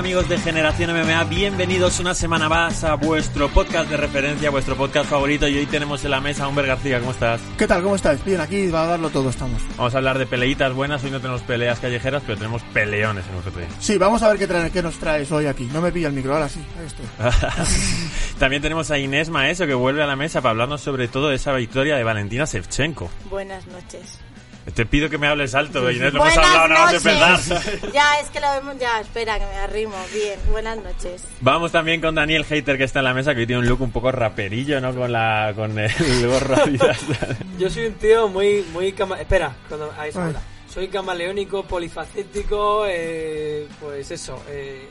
amigos de Generación MMA? Bienvenidos una semana más a vuestro podcast de referencia, vuestro podcast favorito. Y hoy tenemos en la mesa a Humber García. ¿Cómo estás? ¿Qué tal? ¿Cómo estás? Bien, aquí va a darlo todo estamos. Vamos a hablar de peleitas buenas. Hoy no tenemos peleas callejeras, pero tenemos peleones en UFC. Sí, vamos a ver qué, trae, qué nos traes hoy aquí. No me pilla el micro, ahora sí. Ahí estoy. También tenemos a Inés Maeso que vuelve a la mesa para hablarnos sobre todo de esa victoria de Valentina Shevchenko. Buenas noches. Te pido que me hables alto, Inés, lo Buenas hemos hablado nada más empezar. Ya, es que lo vemos ya. Espera, que me arrimo. Bien, buenas noches. Vamos también con Daniel Hater que está en la mesa, que hoy tiene un look un poco raperillo, ¿no? Con la con el gorro. Yo soy un tío muy, muy cama... Espera, cuando... ahí se Ay. habla. Soy camaleónico, polifacético, eh, pues eso, eh,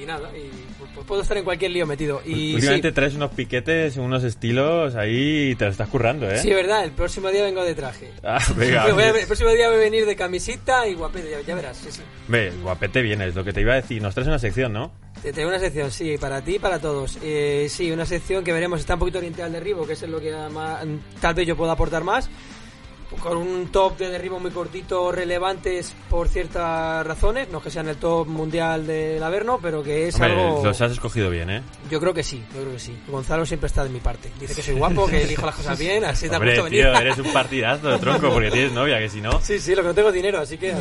y nada, y pues, puedo estar en cualquier lío metido. Y Últimamente sí, traes unos piquetes, unos estilos ahí y te lo estás currando, ¿eh? sí, verdad, el próximo día vengo de traje. Ah, venga. Voy a- el próximo día voy a venir de camisita y guapete, ya, ya verás, sí, sí. Ve, guapete vienes, lo que te iba a decir. Nos traes una sección, ¿no? Te tengo una sección, sí, para ti y para todos. Eh, sí, una sección que veremos está un poquito orientada al derribo, que es lo que más- tal vez yo pueda aportar más. Con un top de derribo muy cortito, relevantes por ciertas razones. No es que sean el top mundial del Averno, pero que es Hombre, algo. los has escogido bien, ¿eh? Yo creo que sí, yo creo que sí. Gonzalo siempre está de mi parte. Dice que soy guapo, que dijo las cosas bien, así te ha Hombre, gusto venir. tío, eres un partidazo de tronco porque tienes novia, que si no... Sí, sí, lo que no tengo dinero, así que.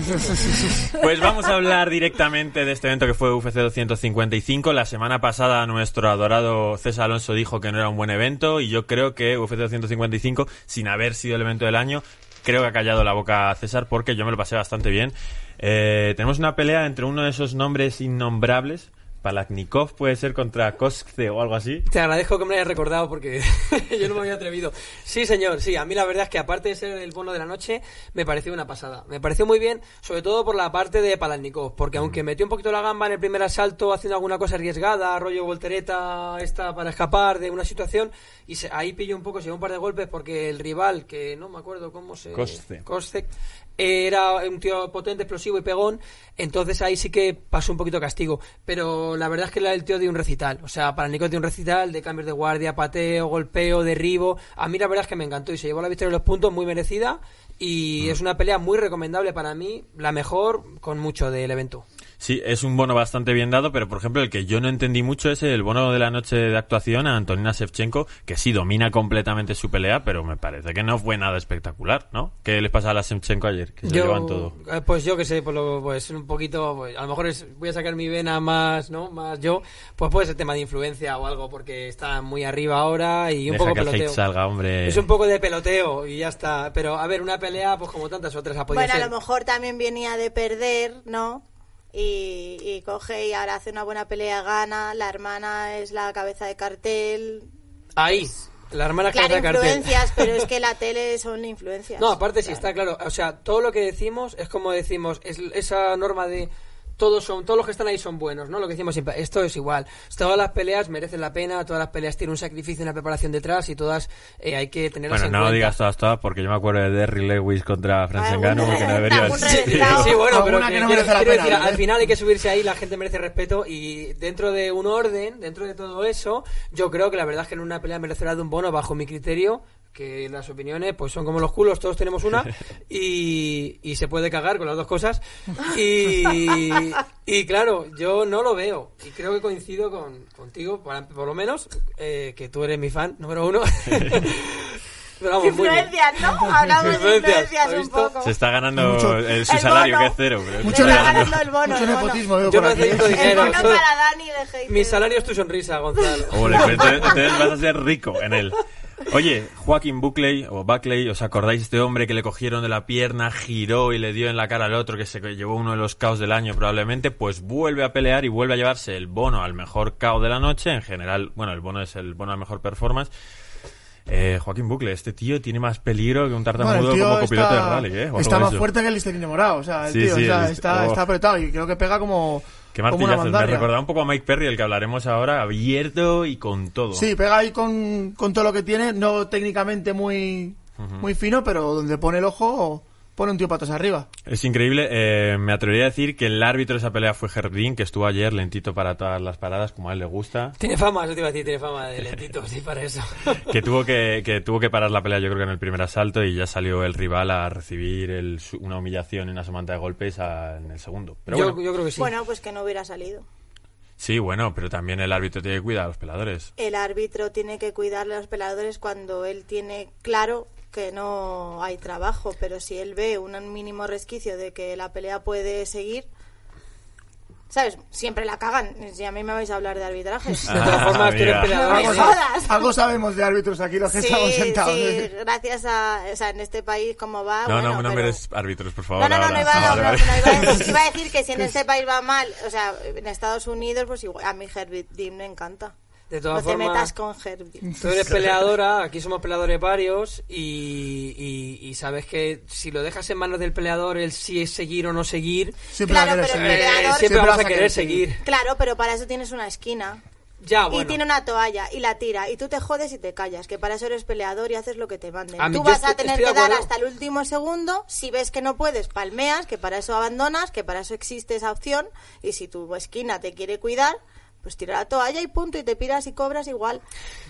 Pues vamos a hablar directamente de este evento que fue UFC 255. La semana pasada nuestro adorado César Alonso dijo que no era un buen evento y yo creo que UFC 255, sin haber sido el evento del año, creo que ha callado la boca César porque yo me lo pasé bastante bien. Eh, tenemos una pelea entre uno de esos nombres innombrables. Palaknikov puede ser contra Koskce o algo así. Te agradezco que me lo hayas recordado porque yo no me había atrevido. Sí, señor, sí. A mí la verdad es que aparte de ser el bono de la noche, me pareció una pasada. Me pareció muy bien, sobre todo por la parte de Palanikov, porque aunque metió un poquito la gamba en el primer asalto haciendo alguna cosa arriesgada, rollo voltereta esta para escapar de una situación, y se- ahí pilló un poco, se dio un par de golpes porque el rival, que no me acuerdo cómo se... Kostek. Era un tío potente, explosivo y pegón, entonces ahí sí que pasó un poquito castigo. Pero la verdad es que era el tío de un recital. O sea, para Nico de un recital, de cambios de guardia, pateo, golpeo, derribo. A mí la verdad es que me encantó y se llevó la victoria de los puntos muy merecida. Y es una pelea muy recomendable para mí, la mejor con mucho del evento. Sí, es un bono bastante bien dado, pero por ejemplo el que yo no entendí mucho es el bono de la noche de actuación a Antonina Shevchenko, que sí domina completamente su pelea, pero me parece que no fue nada espectacular, ¿no? ¿Qué les pasa a la Shevchenko ayer? Que se llevan todo. eh, pues yo que sé, pues, lo- pues un poquito, pues, a lo mejor es- voy a sacar mi vena más, ¿no? Más yo, pues puede ser tema de influencia o algo, porque está muy arriba ahora y un Deja poco que el peloteo. hate salga, hombre. Es un poco de peloteo y ya está. Pero a ver, una pelea, pues como tantas otras ha podido Bueno, a lo mejor también venía de perder, ¿no? Y, y coge y ahora hace una buena pelea, gana. La hermana es la cabeza de cartel. Ahí, la hermana Claro, hace cartel. influencias, pero es que la tele son influencias. No, aparte sí está claro. O sea, todo lo que decimos es como decimos, es esa norma de todos son, todos los que están ahí son buenos, ¿no? Lo que decimos siempre, esto es igual. Todas las peleas merecen la pena, todas las peleas tienen un sacrificio y una preparación detrás y todas eh, hay que tenerlas Bueno, en no lo cuenta. digas todas, todas, porque yo me acuerdo de Derry Lewis contra Ngannou, que no debería. Sí, bueno, pero Alguna que que no quiero- pena, decir, al final hay que subirse ahí, la gente merece respeto y dentro de un orden, dentro de todo eso, yo creo que la verdad es que en una pelea merecerá de un bono bajo mi criterio, que las opiniones pues son como los culos, todos tenemos una y, y se puede cagar con las dos cosas y, y claro, yo no lo veo y creo que coincido con, contigo, por, por lo menos, eh, que tú eres mi fan número uno. Pero vamos. Influencias, ¿no? Hablamos de Influencias, influencias ¿has un poco. Se está ganando Mucho- el- su El salario, bono. que es cero. Pero Mucho está ganando. el bono. Mucho el bono. nepotismo veo Yo por no aquí. necesito El dinero. bono para Dani de. Mi salario es tu sonrisa, Gonzalo. Ole, pues entonces vas a ser rico en él. Oye, Joaquín Buckley o Buckley, ¿os acordáis de este hombre que le cogieron de la pierna, giró y le dio en la cara al otro, que se llevó uno de los caos del año probablemente? Pues vuelve a pelear y vuelve a llevarse el bono al mejor caos de la noche. En general, bueno, el bono es el bono a mejor performance. Eh, Joaquín Buckley, este tío tiene más peligro que un tartamudo como copiloto está, de rally, ¿eh? Está más fuerte que el Listerine morado. O sea, el Sí, tío sí, o sea, el- está, oh. está apretado y creo que pega como, Qué martillazos. Me recordaba un poco a Mike Perry, el que hablaremos ahora, abierto y con todo. Sí, pega ahí con, con todo lo que tiene, no técnicamente muy, muy fino, pero donde pone el ojo pone un tío patas arriba. Es increíble. eh, me atrevería a decir que el árbitro de esa pelea fue Jardín, que estuvo ayer lentito para todas las paradas, como a él le gusta. Tiene fama, eso te iba a decir, tiene fama de lentito, sí, para eso. Que tuvo que, que tuvo que parar la pelea, yo creo que en el primer asalto, y ya salió el rival a recibir el- una humillación y una semanta de golpes a- en el segundo. Pero yo, bueno, yo creo que sí. Bueno, pues que no hubiera salido. sí, bueno, pero también el árbitro tiene que cuidar a los peladores. El árbitro tiene que cuidarle a los peleadores cuando él tiene claro que no hay trabajo, pero si él ve un mínimo resquicio de que la pelea puede seguir, ¿sabes? Siempre la cagan. Si a mí me vais a hablar de arbitraje. de todas formas, tú eres amiga. peleador. No me Algo, sa- jodas. algo sabemos de árbitros aquí los que estamos sentados. sí, gracias a, o sea, en este país como va. No, bueno, no, no pero- árbitros, por favor. No, no, no, no iba, Ah, no, vale, no, vale. no, iba a iba a decir que si en este país va mal, o sea, en Estados Unidos, pues igual, a mí Herbie Dean me encanta. De No todas te formas, metas con Herbie. Tú eres peleadora, aquí somos peleadores varios y, y- y sabes que si lo dejas en manos del peleador, el si es seguir o no seguir, Siempre Claro, pero seguir. el eh, peleador- siempre, vas vamos a querer seguir. Claro, pero para eso tienes una esquina. Ya, Y bueno. tiene una toalla y la tira y tú te jodes y te callas, que para eso eres peleador y haces lo que te manden. A mí tú vas a estoy- tener estoy de que dar hasta el último segundo, si ves que no puedes, palmeas, que para eso abandonas, que para eso existe esa opción y si tu esquina te quiere cuidar, pues tira la toalla y punto y te piras y cobras igual.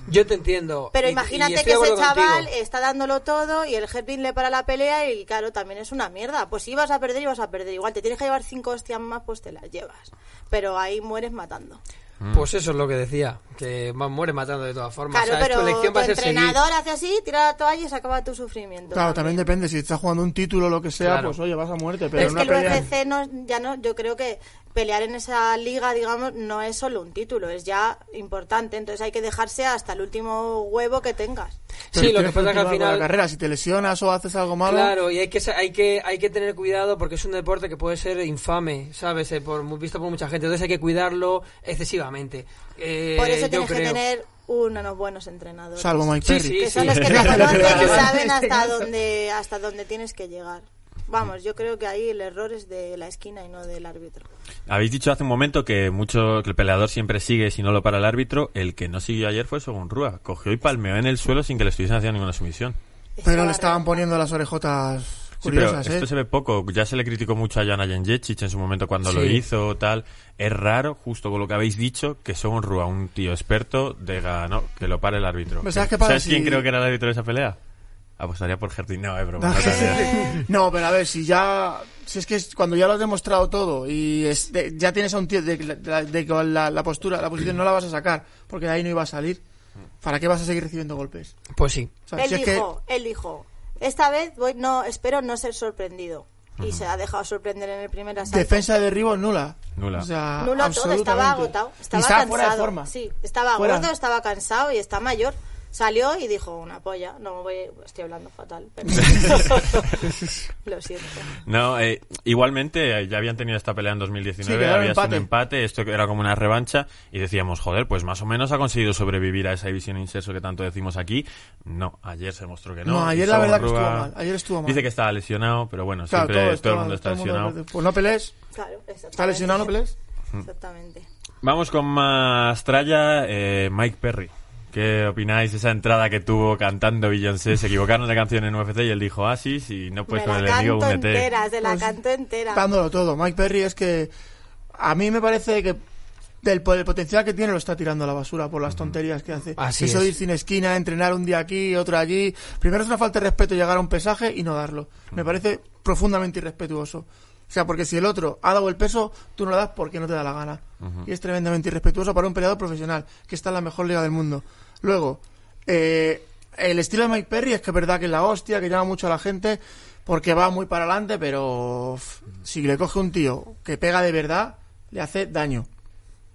Yo te entiendo. Pero y- y imagínate estoy que ese chaval contigo. está dándolo todo y el Herbin le para la pelea y claro, también es una mierda. Pues si vas a perder, ibas a perder. Igual te tienes que llevar cinco hostias más, pues te las llevas. Pero ahí mueres matando. Pues eso es lo que decía, que muere matando de todas formas. Claro, O sea, pero tu elección tu va a ser seguir. entrenador hace así, tira la toalla y se acaba tu sufrimiento. Claro, también depende. Si estás jugando un título o lo que sea, Claro. pues oye, vas a muerte. Pero, Pero es en que una el pelea... UFC no, ya no, yo creo que pelear en esa liga, digamos, no es solo un título, es ya importante. Entonces hay que dejarse hasta el último huevo que tengas. Pero Sí, lo que pasa es que al final... La carrera, si te lesionas o haces algo malo... Claro, y hay que, hay que hay que tener cuidado porque es un deporte que puede ser infame, ¿sabes? Eh, por, mu- visto por mucha gente. Entonces hay que cuidarlo excesivamente. Eh, Por eso tienes que tener unos buenos entrenadores. Salvo Mike Sí, Perry. sí, que son sí. los que te conocen y saben hasta dónde, hasta dónde tienes que llegar. Vamos, yo creo que ahí el error es de la esquina y no del árbitro. Habéis dicho hace un momento que mucho que el peleador siempre sigue si no lo para el árbitro. El que no siguió ayer fue Sogun Rúa. Cogió y palmeó en el suelo sin que le estuviesen haciendo ninguna sumisión. Pero le estaban poniendo las orejotas Sí, pero curiosas, ¿eh? esto se ve poco. Ya se le criticó mucho a Jana Janjecic en su momento cuando lo Sí. hizo, tal. Es raro, justo con lo que habéis dicho, que Sogun Rúa, un tío experto, diga, no, que lo pare el árbitro. Pues, ¿sabes qué pasa? quién Si- creo que era el árbitro de esa pelea? Apostaría por Gertin. No, es broma. no pero a ver, si ya. Si es que es- cuando ya lo has demostrado todo y es de- ya tienes a un tío de, que la- postura, la posición no la vas a sacar porque de ahí no iba a salir, ¿para qué vas a seguir recibiendo golpes? Pues sí. O sea, Él si es que- dijo, él dijo, esta vez voy, no, espero no ser sorprendido. Y se ha dejado sorprender en el primer asalto. defensa de derribo nula. Nula. O sea, Nulo todo, estaba agotado, Y estaba cansado. fuera de forma. Sí, estaba Fuera. gordo, estaba cansado y está mayor. Salió y dijo una polla. No voy, estoy hablando fatal, pero lo siento. No, eh, igualmente eh, ya habían tenido esta pelea en 2019, Sí, quedaron había sido un empate. esto era como una revancha y decíamos, joder, pues más o menos ha conseguido sobrevivir a esa división inserso que tanto decimos aquí. No, ayer se mostró que no. No, ayer la verdad que estuvo mal. Ayer estuvo mal. Dice que estaba lesionado, pero bueno, Claro, siempre todo, esto- el mundo está todo el mundo- lesionado. Pues no pelees. Claro. ¿Está lesionado? ¿No pelees? Exactamente. Vamos con más tralla, eh, Mike Perry. ¿Qué opináis de esa entrada que tuvo cantando Beyoncé? Se equivocaron de canción en UFC y él dijo Asis y no puedes con el enemigo, únete. entera, se la Pues, canto entera. Dándolo todo. Mike Perry es que. A mí me parece que. Del el potencial que tiene lo está tirando a la basura por las tonterías que hace. Así Eso es. ir sin esquina, entrenar un día aquí, otro allí. Primero es una falta de respeto llegar a un pesaje y no darlo. Me parece profundamente irrespetuoso. O sea, porque si el otro ha dado el peso, tú no lo das porque no te da la gana. Y es tremendamente irrespetuoso para un peleador profesional, que está en la mejor liga del mundo. Luego, eh, el estilo de Mike Perry es que es verdad que es la hostia, que llama mucho a la gente, porque va muy para adelante, pero si le coge un tío que pega de verdad, le hace daño.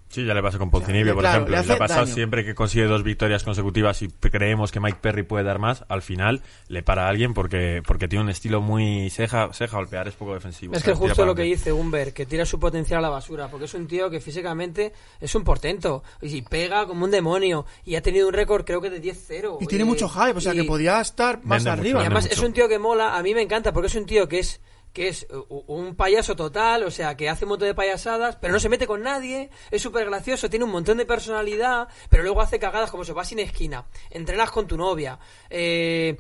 Sí, ya le pasa con Poncinibio, por claro, ejemplo. le y Le ha hace pasado daño. siempre que consigue dos victorias consecutivas y creemos que Mike Perry puede dar más, al final le para a alguien porque, porque tiene un estilo muy... Se deja, se deja golpear, es poco defensivo. Es que justo lo que dice Humber, que tira su potencial a la basura, porque es un tío que físicamente es un portento y pega como un demonio y ha tenido un récord creo que de 10-0. Y tiene mucho hype, o sea que podía estar más mucho, arriba. Y además mucho. es un tío que mola, a mí me encanta porque es un tío que es que es u- un payaso total, o sea, que hace un montón de payasadas, pero no se mete con nadie, es súper gracioso, tiene un montón de personalidad, pero luego hace cagadas como se va sin esquina, entrenas con tu novia, eh,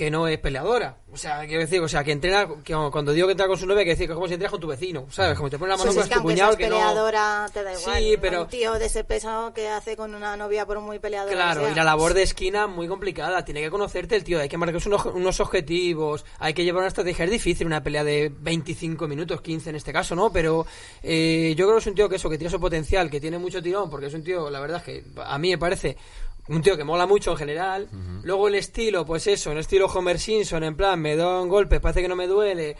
que no es peleadora. O sea, quiero decir, o sea, que entrena, que cuando digo que entrena con su novia, que decir que es como si entrenas con tu vecino, ¿sabes? Como te pones la mano Pues con tu cuñado que no... peleadora, te da igual. Sí, pero- Un tío de ese peso que hace con una novia por muy peleadora Claro, sea. y la labor de esquina muy complicada. Tiene que conocerte el tío, hay que marcarse unos, unos objetivos, hay que llevar una estrategia. Es difícil una pelea de 25 minutos, 15 en este caso, ¿no? Pero eh, yo creo que es un tío que eso, que tiene su potencial, que tiene mucho tirón, porque es un tío, la verdad es que a mí me parece un tío que mola mucho en general. Luego el estilo, pues eso, un estilo Homer Simpson, en plan, me da un golpe, parece que no me duele.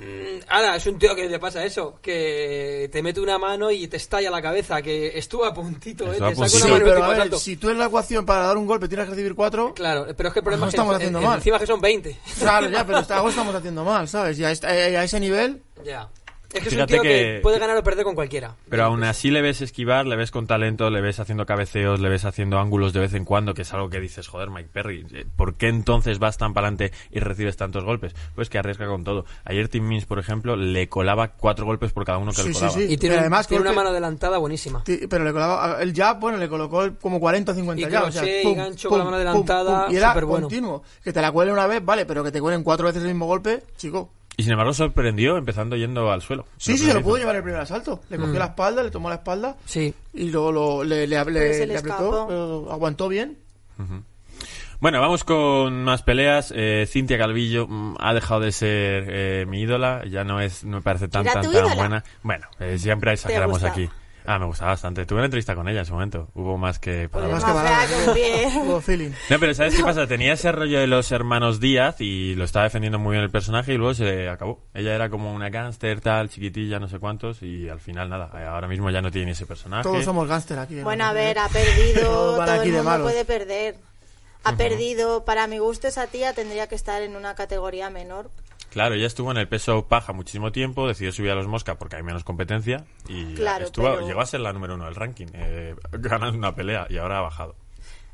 Mm, Ahora, es un tío que le pasa eso, que te mete una mano y te estalla la cabeza, que estuvo a puntito, ¿eh? Te saca Sí, puntito. una mano pero te a pasa ver, alto. si tú en la ecuación para dar un golpe tienes que recibir cuatro, Claro, pero es que el problema No es que estamos en- haciendo en- mal. encima que son 20. claro, ya, pero algo estamos haciendo mal, ¿sabes? Y a, eh, a ese nivel, ya. Es que es Fíjate un tío que... que- puede ganar o perder con cualquiera. Pero aún así le ves esquivar, le ves con talento, le ves haciendo cabeceos, le ves haciendo ángulos de vez en cuando, que es algo que dices, joder, Mike Perry, eh, ¿por qué entonces vas tan para adelante y recibes tantos golpes? Pues que arriesga con todo. Ayer Tim Means, por ejemplo, le colaba cuatro golpes por cada uno que Sí, le sí, colaba. sí. Y tiene, además tiene una mano adelantada buenísima. pero le colaba, el jab, bueno, le colocó como 40 o 50 Y ya, o sea, y gancho pum, con la mano pum, adelantada, pum, y era continuo. Que te la cuelen una vez, vale, pero que te cuelen cuatro veces el mismo golpe, chico. Y sin embargo sorprendió empezando yendo al suelo. Sí, sí, se lo pudo llevar el primer asalto. Le cogió Mm. la espalda, le tomó la espalda Sí. y luego lo, le, le, apretó, pero aguantó bien. Bueno, vamos con más peleas. Eh, Cintia Calvillo mm, ha dejado de ser eh, mi ídola. Ya no es, no me parece tan, ¿Era tan, tan buena. Bueno, eh, siempre exageramos aquí. Ah, me gustaba bastante. Tuve una entrevista con ella en su momento. Hubo más que palabras. Más más que. Hubo feeling. No, pero ¿sabes qué pasa? Tenía ese rollo de los hermanos Díaz y lo estaba defendiendo muy bien el personaje y luego se acabó. Ella era como una gángster, tal, chiquitilla, no sé cuántos y al final nada. eh, Ahora mismo ya no tiene ese personaje. Todos somos gángster aquí. ¿no? Bueno, a ver, ha perdido. Todo aquí el de mundo puede perder. Ha perdido. Para mi gusto, esa tía tendría que estar en una categoría menor. Claro, ella estuvo en el peso paja muchísimo tiempo, decidió subir a los mosca porque hay menos competencia y Claro, estuvo, pero- llegó a ser la número uno del ranking, eh, ganando una pelea y ahora ha bajado.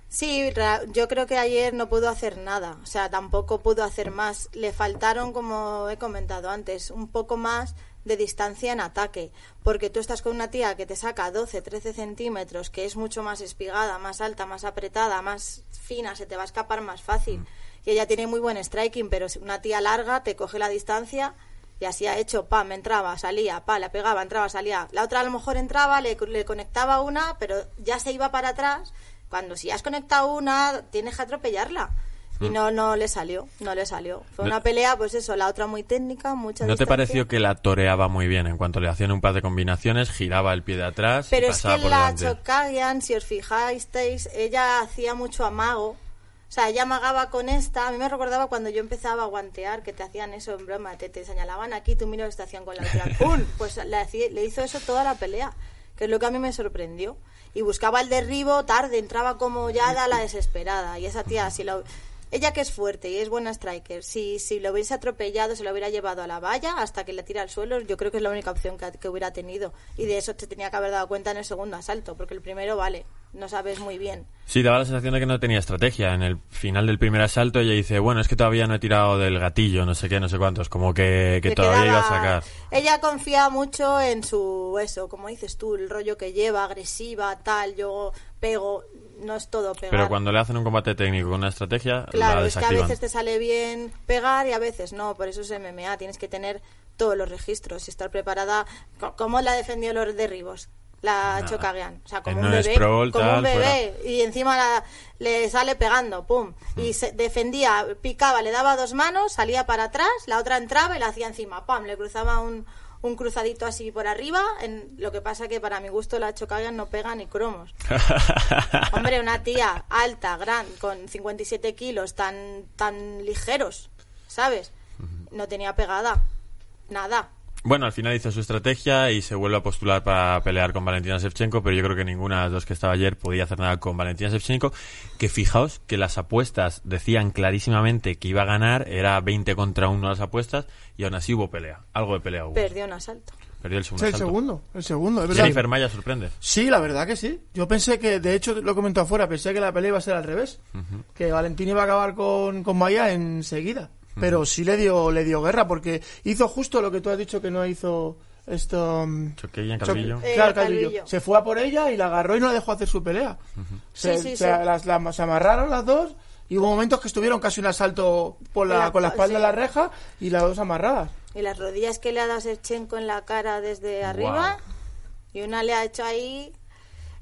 Sí, yo creo que ayer no pudo hacer nada, o sea, tampoco pudo hacer más. Le faltaron, como he comentado antes, un poco más de distancia en ataque, porque tú estás con una tía que te saca 12, 13 centímetros, que es mucho más espigada, más alta, más apretada, más fina, se te va a escapar más fácil. Y ella tiene muy buen striking, pero una tía larga te coge la distancia y así ha hecho, pa, me entraba, salía, pa, la pegaba, entraba, salía. La otra a lo mejor entraba, le, le conectaba una, pero ya se iba para atrás. Cuando si has conectado una, tienes que atropellarla. Y no, no le salió, no le salió. Fue Mm. No- una pelea, pues eso, la otra muy técnica, mucha ¿No te pareció que la toreaba muy bien? En cuanto le hacían un par de combinaciones, giraba el pie de atrás y Pero es pasaba que por la delante. Chocagian, si os fijáis, ella hacía mucho amago. O sea, ella amagaba con esta. A mí me recordaba cuando yo empezaba a guantear, que te hacían eso en broma. Te, te señalaban aquí, tú mira lo que te hacían con la otra. ¡Pum! Pues le, le hizo eso toda la pelea, que es lo que a mí me sorprendió. Y buscaba el derribo tarde, entraba como ya da la desesperada. Y esa tía, si lo... Ella que es fuerte y es buena striker, si, si lo hubiese atropellado, se lo hubiera llevado a la valla hasta que le tira al suelo, yo creo que es la única opción que, que hubiera tenido. Y de eso te tenía que haber dado cuenta en el segundo asalto, porque el primero, vale, no sabes muy bien. Sí, daba la sensación de que no tenía estrategia. En el final del primer asalto ella dice, bueno, es que todavía no he tirado del gatillo, no sé qué, no sé cuántos, como que, que todavía iba a sacar. Ella confía mucho en su, eso, como dices tú, el rollo que lleva, agresiva, tal, yo pego, no es todo pegar. Pero cuando le hacen un combate técnico con una estrategia, Claro, la es que a veces te sale bien pegar y a veces no, por eso es MMA, tienes que tener todos los registros y estar preparada. ¿Cómo la defendió los derribos? La Nada. Chocagian, o sea, como un bebé, como tal, un bebé, y encima la- le sale pegando, pum, Mm. y se defendía, picaba, le daba dos manos, salía para atrás, la otra entraba y la hacía encima, pam, le cruzaba un, un cruzadito así por arriba, en, lo que pasa que para mi gusto la Chocagian no pega ni cromos. Hombre, una tía alta, gran, con 57 kilos, tan, tan ligeros, ¿sabes? No tenía pegada. Nada. Bueno, al final hizo su estrategia y se vuelve a postular para pelear con Valentina Shevchenko, pero yo creo que ninguna de las dos que estaba ayer podía hacer nada con Valentina Shevchenko, que fijaos que las apuestas decían clarísimamente que iba a ganar, era 20 contra 1 las apuestas, y aún así hubo pelea, algo de pelea hubo. Perdió un asalto. Perdió el segundo el asalto. segundo, el segundo, es verdad. Jennifer Maya sorprende. Sí, la verdad que sí. Yo pensé que, de hecho, lo comentó afuera, pensé que la pelea iba a ser al revés. Que Valentín iba a acabar con, con Maya enseguida. Pero sí le dio, le dio guerra, porque hizo justo lo que tú has dicho que no hizo esto... mm, Choqueya en Choque- Calvillo. Eh, claro, Calvillo. Calvillo. Se fue a por ella y la agarró y no la dejó hacer su pelea. Se, Sí, sí, se- sí. las- las- se amarraron las dos Y hubo momentos que estuvieron casi un asalto por la, La- con la espalda sí. de la reja y las dos amarradas. Y las rodillas que le ha dado Shevchenko en la cara desde arriba. Y una le ha hecho ahí.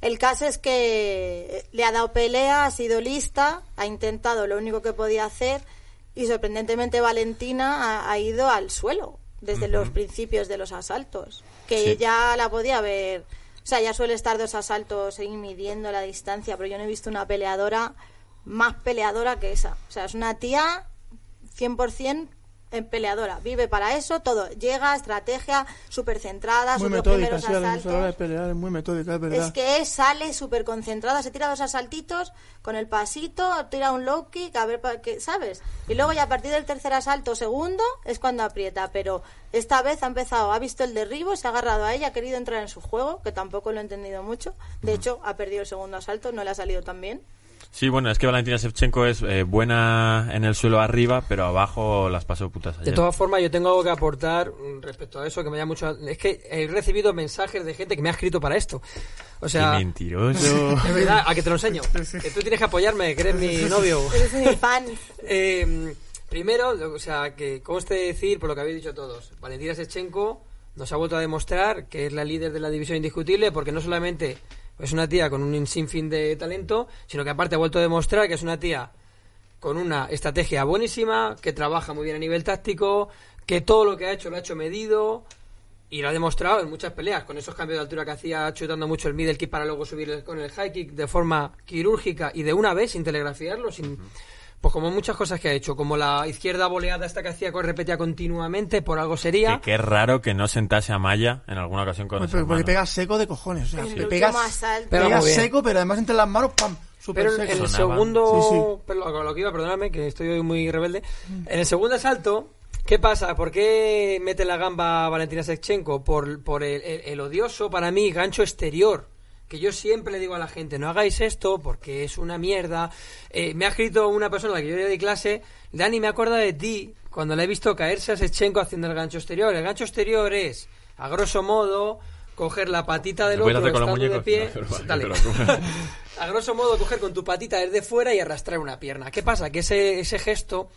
El caso es que le ha dado pelea, ha sido lista, ha intentado lo único que podía hacer. Y sorprendentemente Valentina ha, ha ido al suelo desde los principios de los asaltos. Que Sí. ya la podía ver. O sea, ya suele estar dos asaltos ahí midiendo la distancia, pero yo no he visto una peleadora más peleadora que esa. O sea, es una tía 100% en peleadora. Vive para eso, todo. Llega, estrategia, súper centrada, sus primeros sí, a la a la hora de asaltos. pelear, es muy metódica, es verdad. Es que sale súper concentrada, se tira dos asaltitos con el pasito, tira un low kick, a ver, para qué, ¿sabes? Y luego ya a partir del tercer asalto, segundo, es cuando aprieta. Pero esta vez ha empezado, ha visto el derribo, se ha agarrado a ella, ha querido entrar en su juego, que tampoco lo he entendido mucho. De hecho, ha perdido el segundo asalto, no le ha salido tan bien. Sí, bueno, es que Valentina Shevchenko es eh, buena en el suelo arriba, pero abajo las pasó putas ayer. De todas formas, yo tengo algo que aportar mm, respecto a eso, que me llama mucho... Es que he recibido mensajes de gente que me ha escrito para esto. O Qué sea... mentiroso. Es verdad, a que te lo enseño. Que tú tienes que apoyarme, que eres mi novio. Eres mi fan. Eh, primero, o sea, que conste decir, por lo que habéis dicho todos, Valentina Sechenko nos ha vuelto a demostrar que es la líder de la división indiscutible, porque no solamente es una tía con un sinfín de talento, sino que aparte ha vuelto a demostrar que es una tía con una estrategia buenísima, que trabaja muy bien a nivel táctico, que todo lo que ha hecho lo ha hecho medido y lo ha demostrado en muchas peleas, con esos cambios de altura que hacía chutando mucho el middle kick para luego subir con el high kick de forma quirúrgica y de una vez, sin telegrafiarlo, sin... Pues como muchas cosas que ha hecho, como la izquierda boleada esta que hacía, que repetía continuamente, por algo sería... Que qué raro que no sentase a Maya en alguna ocasión con Pues esas porque pega seco de cojones. O sea, El le pegas. Pega bien. seco, pero además entre las manos, ¡pam! Súper Pero en, el Sonaba. segundo, Sí, pero lo, lo que iba, perdonadme, que estoy hoy muy rebelde. En el segundo asalto, ¿qué pasa? ¿Por qué mete la gamba Valentina Shevchenko? Por, por el, el- el odioso, para mí, gancho exterior. Que yo siempre le digo a la gente, no hagáis esto porque es una mierda. Eh, me ha escrito una persona a la que yo le di clase, Dani, me acuerdo de ti cuando le he visto caerse a Shevchenko haciendo el gancho exterior. El gancho exterior es, a grosso modo, coger la patita del ¿Lo puedes otro estando de pie. No, pero vale, Dale. pero- a grosso modo, coger con tu patita desde fuera y arrastrar una pierna. ¿Qué pasa? Que ese, ese gesto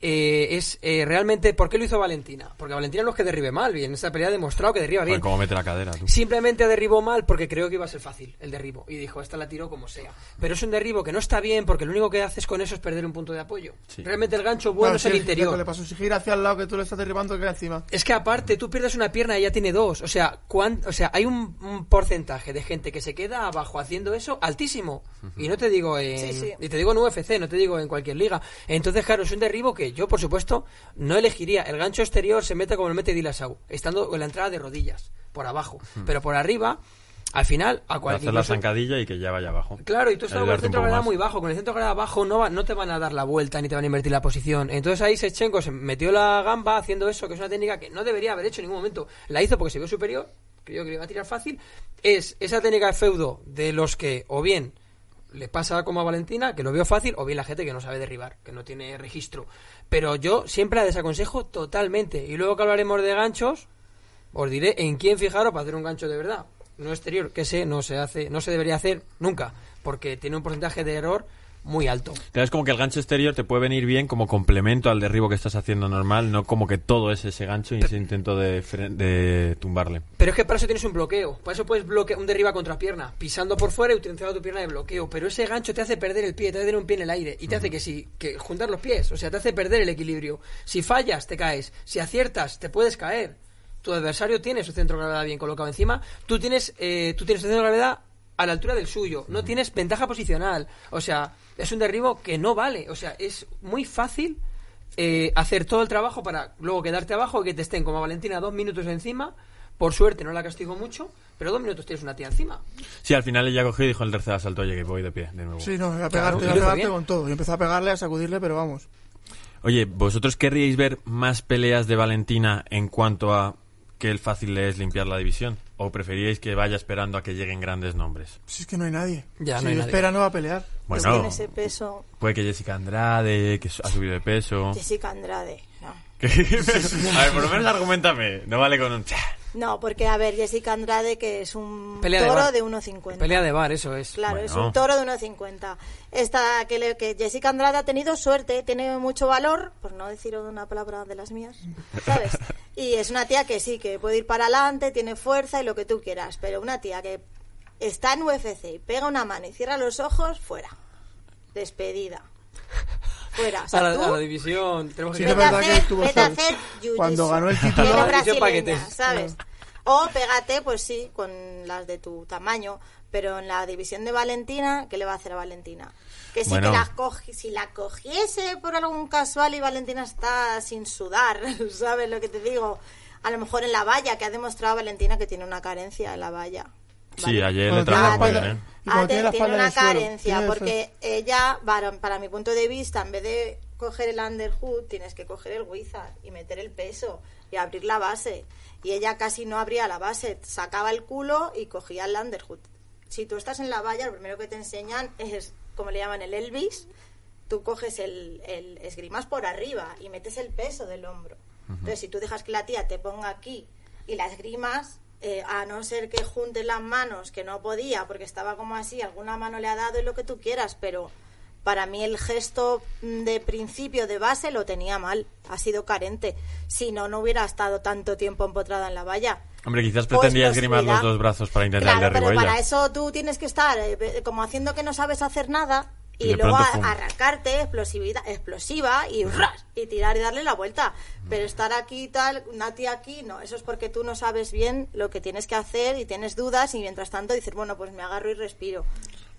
eh, es eh, realmente... ¿Por qué lo hizo Valentina? Porque Valentina no es que derribe mal, bien. En esta pelea ha demostrado que derriba bien. Joder, cómo mete la cadera, tú. Simplemente derribó mal porque creo que iba a ser fácil el derribo. Y dijo, esta la tiró como sea. Pero es un derribo que no está bien porque lo único que haces con eso es perder un punto de apoyo. Sí. Realmente el gancho Claro, bueno es el interior. le pasó si gira hacia el lado que tú le estás derribando que encima. Es que aparte, tú pierdes una pierna y ya tiene dos. O sea, cuán- o sea hay un, un porcentaje de gente que se queda abajo haciendo eso altísimo. Y no te digo en, Sí, sí. y te digo en UFC, no te digo en cualquier liga. Entonces, claro, es un derribo que yo, por supuesto, no elegiría. El gancho exterior se mete como lo mete Dilasau, estando en la entrada de rodillas, por abajo. Pero por arriba, al final, a cualquier hacer la zancadilla y que ya vaya abajo. Claro, y tú estás con el centro de poco gravedad más. muy bajo. Con el centro de gravedad bajo no, va- no te van a dar la vuelta ni te van a invertir la posición. Entonces ahí Sechenko se metió la gamba haciendo eso, que es una técnica que no debería haber hecho en ningún momento. La hizo porque se vio superior, creyó que le iba a tirar fácil. Es esa técnica de feudo de los que, o bien le pasa como a Valentina, que lo vio fácil, o bien la gente que no sabe derribar, que no tiene registro. Pero yo siempre la desaconsejo totalmente. Y luego que hablaremos de ganchos, os diré en quién fijaros para hacer un gancho de verdad. No exterior, que sé, no se hace, no se debería hacer nunca, porque tiene un porcentaje de error muy alto. Claro, Es como que el gancho exterior te puede venir bien como complemento al derribo que estás haciendo normal, no como que todo es ese gancho y ese intento de, de tumbarle. Pero es que para eso tienes un bloqueo. Para eso puedes bloquear un derriba contra pierna, pisando por fuera y utilizando tu pierna de bloqueo. Pero ese gancho te hace perder el pie, te hace tener un pie en el aire y te hace que si que juntar los pies, o sea, te hace perder el equilibrio. Si fallas, te caes. Si aciertas, te puedes caer. Tu adversario tiene su centro de gravedad bien colocado encima. Tú tienes, eh, tú tienes tu centro de gravedad a la altura del suyo. No tienes ventaja posicional. O sea, es un derribo que no vale. O sea, es muy fácil eh, hacer todo el trabajo para luego quedarte abajo y que te estén como a Valentina dos minutos encima. Por suerte no la castigo mucho, pero dos minutos tienes una tía encima. Sí, al final ella cogió y dijo en el tercer asalto, oye, que voy de pie de nuevo. Sí, no, a pegarte, a pegarte con todo. Y empezó a pegarle, a sacudirle, pero vamos. Oye, ¿vosotros querríais ver más peleas de Valentina en cuanto a que el fácil le es limpiar la división? ¿O preferíais que vaya esperando a que lleguen grandes nombres? Si es que no hay nadie. Ya, si no hay nadie. espera, no va a pelear. Es que Bueno, en ese peso, puede que Jessica Andrade, que ha subido de peso. Jessica Andrade. No. a ver, por lo menos argumentame. No vale con un... No, porque a ver, Jessica Andrade, que es un Pelea de toro bar. de 1,50. Pelea de bar, eso es. Claro, es un toro de 1,50. Esta que, le- que Jessica Andrade ha tenido suerte, tiene mucho valor, por no decir una palabra de las mías, ¿sabes? Y es una tía que sí, que puede ir para adelante, tiene fuerza y lo que tú quieras, pero una tía que está en UFC y pega una mano y cierra los ojos, fuera. Despedida. Fuera. O sea, a, la, tú, a la división. Tenemos Sí que vete que hacer, estuvo vete. Cuando ganó el título- brasileña, paquetes. ¿sabes? O pégate, pues sí, con las de tu tamaño, pero en la división de Valentina, ¿qué le va a hacer a Valentina? Que sí Bueno. que la si la cogiese por algún casual y Valentina está sin sudar, ¿sabes lo que te digo? A lo mejor en la valla, que ha demostrado Valentina que tiene una carencia en la valla. Sí, ayer le trajo muy bien. ¿eh? Ah, tiene en una suelo. carencia, porque ella, para, para mi punto de vista, en vez de coger el underhood, tienes que coger el wizard y meter el peso y abrir la base. Y ella casi no abría la base, sacaba el culo y cogía el underhood. Si tú estás en la valla, lo primero que te enseñan es, como le llaman, el Elvis. Tú coges el, el esgrimas por arriba y metes el peso del hombro. Entonces, si tú dejas que la tía te ponga aquí y la esgrimas, eh, a no ser que juntes las manos, que no podía porque estaba como así, alguna mano le ha dado y lo que tú quieras, pero para mí el gesto mm, de principio, de base, lo tenía mal, ha sido carente. Si no, no hubiera estado tanto tiempo empotrada en la valla. Hombre, quizás O pretendía esgrimar los explosividad. dos brazos para intentar Claro, el pero derribo para ella. eso tú tienes que estar eh, como haciendo que no sabes hacer nada Y luego pronto, arrancarte explosividad, explosiva y ras, y tirar y darle la vuelta. Pero estar aquí y tal, una tía aquí, no, eso es porque tú no sabes bien lo que tienes que hacer y tienes dudas y mientras tanto dices, bueno, pues me agarro y respiro.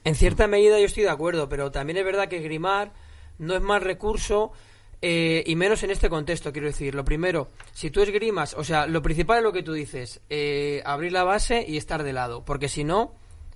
En cierta medida yo estoy de acuerdo, pero también es verdad que esgrimar no es más recurso eh, y menos en este contexto, quiero decir. Lo primero, si tú esgrimas, o sea, lo principal es lo que tú dices, eh, abrir la base y estar de lado, porque si no,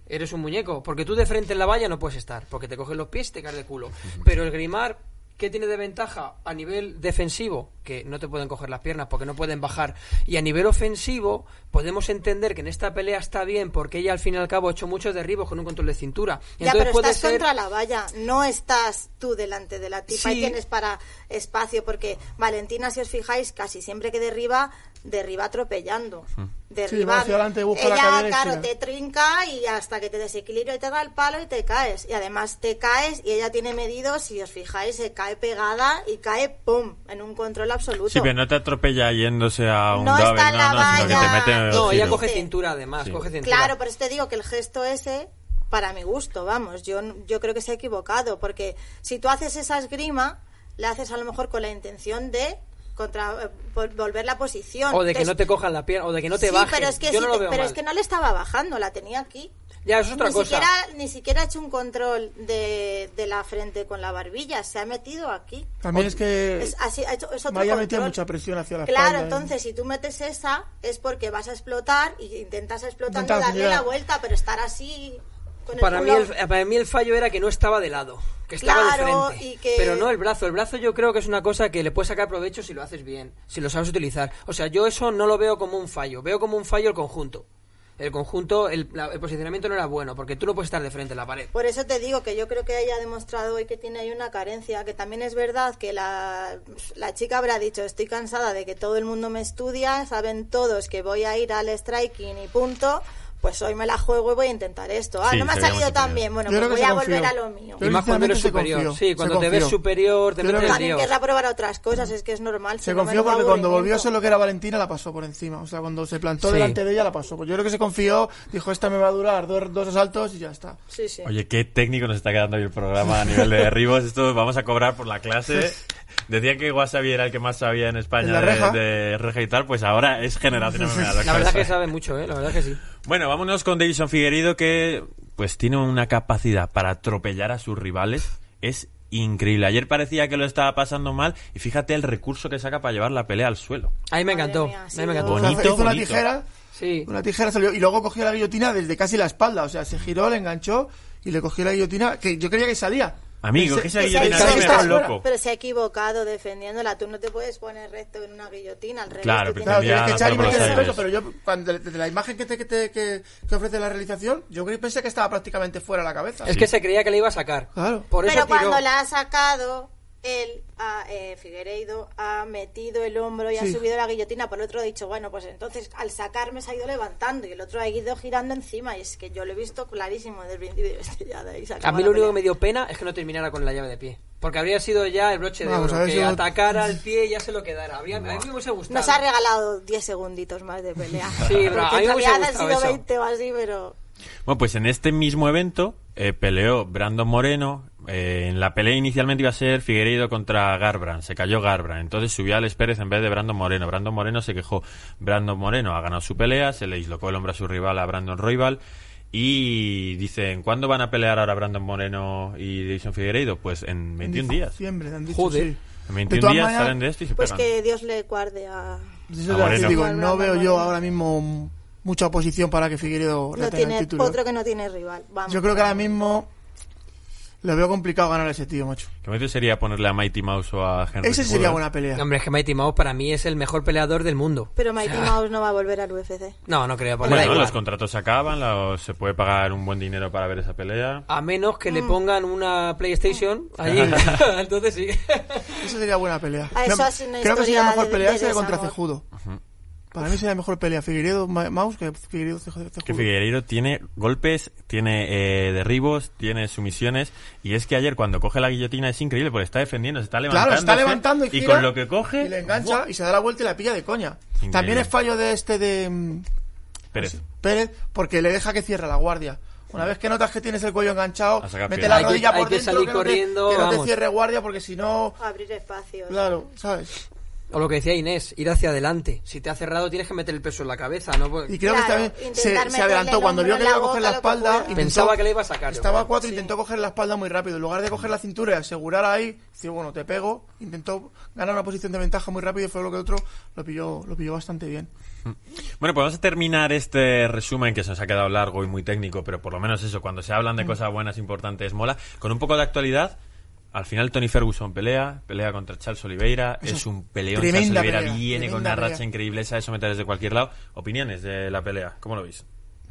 eres un muñeco, porque tú de frente en la valla no puedes estar, porque te cogen los pies y te caes de culo. Pero esgrimar, ¿qué tiene de ventaja a nivel defensivo? Que no te pueden coger las piernas porque no pueden bajar. Y a nivel ofensivo, podemos entender que en esta pelea está bien porque ella al fin y al cabo ha hecho muchos derribos con un control de cintura. ya, Entonces pero puede estás ser- contra la valla, no estás tú delante de la tipa y tienes para espacio, porque Valentina, si os fijáis, casi siempre que derriba, derriba atropellando. Derriba, va hacia adelante, busca la ella, cadera y claro, te trinca y hasta que te desequilibra y te da el palo y te caes. Y además te caes y ella tiene medido, si os fijáis, se cae pegada y cae, ¡pum!, en un control absoluto. Sí, pero no te atropella yéndose a un No está en la no, no, sino que te valla. mete No, No, el ella coge Sí. cintura además, Sí. coge cintura. Claro, por eso te digo que el gesto ese, para mi gusto, vamos, yo, yo creo que se ha equivocado, porque si tú haces esa esgrima, la haces a lo mejor con la intención de contra, eh, vol- volver la posición. O de que Entonces, no te cojan la pierna, o de que no te sí, bajen. pero es que, Yo sí no lo te- veo pero mal. es que no le estaba bajando, la tenía aquí. Ya, eso es otra ni cosa. Siquiera, ni siquiera ha hecho un control de, de la frente con la barbilla, se ha metido aquí. También es que Es, así, ha hecho- es otro Maya metía control. mucha presión hacia la Claro, espalda. ¿eh? entonces si tú metes esa es porque vas a explotar y intentas explotando Intentas darle la vuelta, pero estar así Para mí, el, para mí el fallo era que no estaba de lado, que estaba Claro, de frente. y que- Pero no el brazo. El brazo yo creo que es una cosa que le puedes sacar provecho si lo haces bien, si lo sabes utilizar. O sea, yo eso no lo veo como un fallo, veo como un fallo el conjunto. El conjunto, el, la- el posicionamiento no era bueno, porque tú no puedes estar de frente a la pared. Por eso te digo que yo creo que ella ha demostrado hoy que tiene ahí una carencia, que también es verdad que la, la chica habrá dicho, estoy cansada de que todo el mundo me estudia, saben todos que voy a ir al striking y punto, pues hoy me la juego y voy a intentar esto. Ah, Sí, no me ha salido tan bien, bueno, pues voy a confió. volver a lo mío. Yo y más cuando eres superior. confió, sí, cuando se te ves confió. superior, te metes en querrá probar otras cosas, es que es normal. Se confió porque cuando volvió a ser lo que era Valentina la pasó por encima. O sea, cuando se plantó Sí. delante de ella la pasó. Pues yo creo que se confió, dijo, esta me va a durar dos, dos asaltos y ya está. Sí, sí. Oye, qué técnico nos está quedando hoy el programa a nivel de derribos. Esto vamos a cobrar por la clase. Decían que Wasabi era el que más sabía en España ¿En la de- reja? De, reja y tal, pues ahora es generación. La verdad que sabe mucho, ¿eh? La verdad que sí. Bueno, vámonos con Davison Figueredo que pues tiene una capacidad para atropellar a sus rivales. Es increíble. Ayer parecía que lo estaba pasando mal y fíjate el recurso que saca para llevar la pelea al suelo. A mí me encantó. mía, a sí, mí me encantó. O sea, Bonito, hizo una bonito. tijera, Sí. una tijera salió y luego cogió la guillotina desde casi la espalda. O sea, se giró, le enganchó y le cogió la guillotina que yo creía que salía. Amigo, que esa Que se guillotina que dejó estaba loco. Pero se ha equivocado defendiéndola. Tú no te puedes poner recto en una guillotina. Al revés, Claro, pero Claro, tienes tienes que echar y meter pero yo, cuando, desde la imagen que, te, que, te- que- que ofrece la realización, yo creo- pensé que estaba prácticamente fuera de la cabeza. Es que se creía que le iba a sacar. Claro. Por eso Pero tiró. cuando la ha sacado, él, ha, eh, Figueiredo, ha metido el hombro y ha subido la guillotina, por el otro ha dicho, bueno, pues entonces al sacarme se ha ido levantando y el otro ha ido girando encima y es que yo lo he visto clarísimo desde el principio. este, ya de ahí se A mí lo único que me dio pena es que no terminara con la llave de pie. Porque habría sido ya el broche de Vamos, oro, que si atacara al pie y ya se lo quedara. Habría- A mí me hubiese gustado. Nos ha regalado 10 segunditos más de pelea. Sí, pero a Porque mí me en hubiese realidad han gustado sido eso. 20 o así, pero... Bueno, pues en este mismo evento eh, peleó Brandon Moreno. Eh, en la pelea inicialmente iba a ser Figueiredo contra Garbrandt. Se cayó Garbrandt. Entonces subió a Alex Pérez en vez de Brandon Moreno. Brandon Moreno se quejó. Brandon Moreno ha ganado su pelea. Se le dislocó el hombro a su rival, a Brandon Roybal. Y dicen, ¿cuándo van a pelear ahora Brandon Moreno y Jason Figueiredo? Pues en 21 días. Han dicho, Joder. sí. En De 21 todas días maneras, salen de esto y se Pues pegan. que Dios le guarde a... Eso digo, no veo yo ahora mismo mucha oposición para que Figueiredo No retenga tiene, el título. otro que no tiene rival. Vamos. Yo creo que ahora mismo lo veo complicado ganar a ese tío, macho. ¿Qué momento sería ponerle a Mighty Mouse o a Henry Ese sería buena pelea. Hombre, es que Mighty Mouse para mí es el mejor peleador del mundo. Pero Mighty Mouse no va a volver al UFC. No, no creo, Bueno, igual. los contratos se acaban, la- se puede pagar un buen dinero para ver esa pelea. A menos que le Mm. pongan una PlayStation allí. Entonces sí. Esa sería buena pelea. Eso Me- creo que sería mejor de- pelea de sería contra. Cejudo. Para mí sería mejor pelea Figueiredo Ma- Mouse que Figueiredo Cejudo. Que Figueiredo tiene golpes, tiene eh, derribos, tiene sumisiones. Y es que ayer cuando coge la guillotina es increíble porque está defendiendo, se está levantando. Claro, está levantando y, gira, con lo que coge. y le engancha y se da la vuelta y la pilla de coña. Increíble. También es fallo de este de mm, Pérez. Pérez porque le deja que cierre la guardia. Una vez que notas que tienes el cuello enganchado, mete la Hay que- rodilla hay por que dentro salir que no te- corriendo, que no te cierre guardia porque si no, Abrir espacios. claro, ¿sabes? O lo que decía Inés, ir hacia adelante. Si te ha cerrado tienes que meter el peso en la cabeza, ¿no? Pues- Y creo Claro, que también se, se adelantó cuando vio que le iba a coger la que espalda. intentó- Pensaba que le iba a sacar, Estaba a cuatro, Sí. intentó coger la espalda muy rápido. En lugar de coger la cintura y asegurar ahí, dice, bueno, te pego. Intentó ganar una posición de ventaja muy rápido y fue lo que el otro lo pilló, lo pilló bastante bien. Bueno, pues vamos a terminar este resumen que se nos ha quedado largo y muy técnico, pero por lo menos eso, cuando se hablan Mm. de cosas buenas, importantes, mola. Con un poco de actualidad, al final Tony Ferguson pelea, pelea contra Charles Oliveira, Eso es un peleón. Charles Oliveira pelea, viene con una pelea. racha increíble, sabe someter desde cualquier lado. Opiniones de la pelea, ¿cómo lo veis?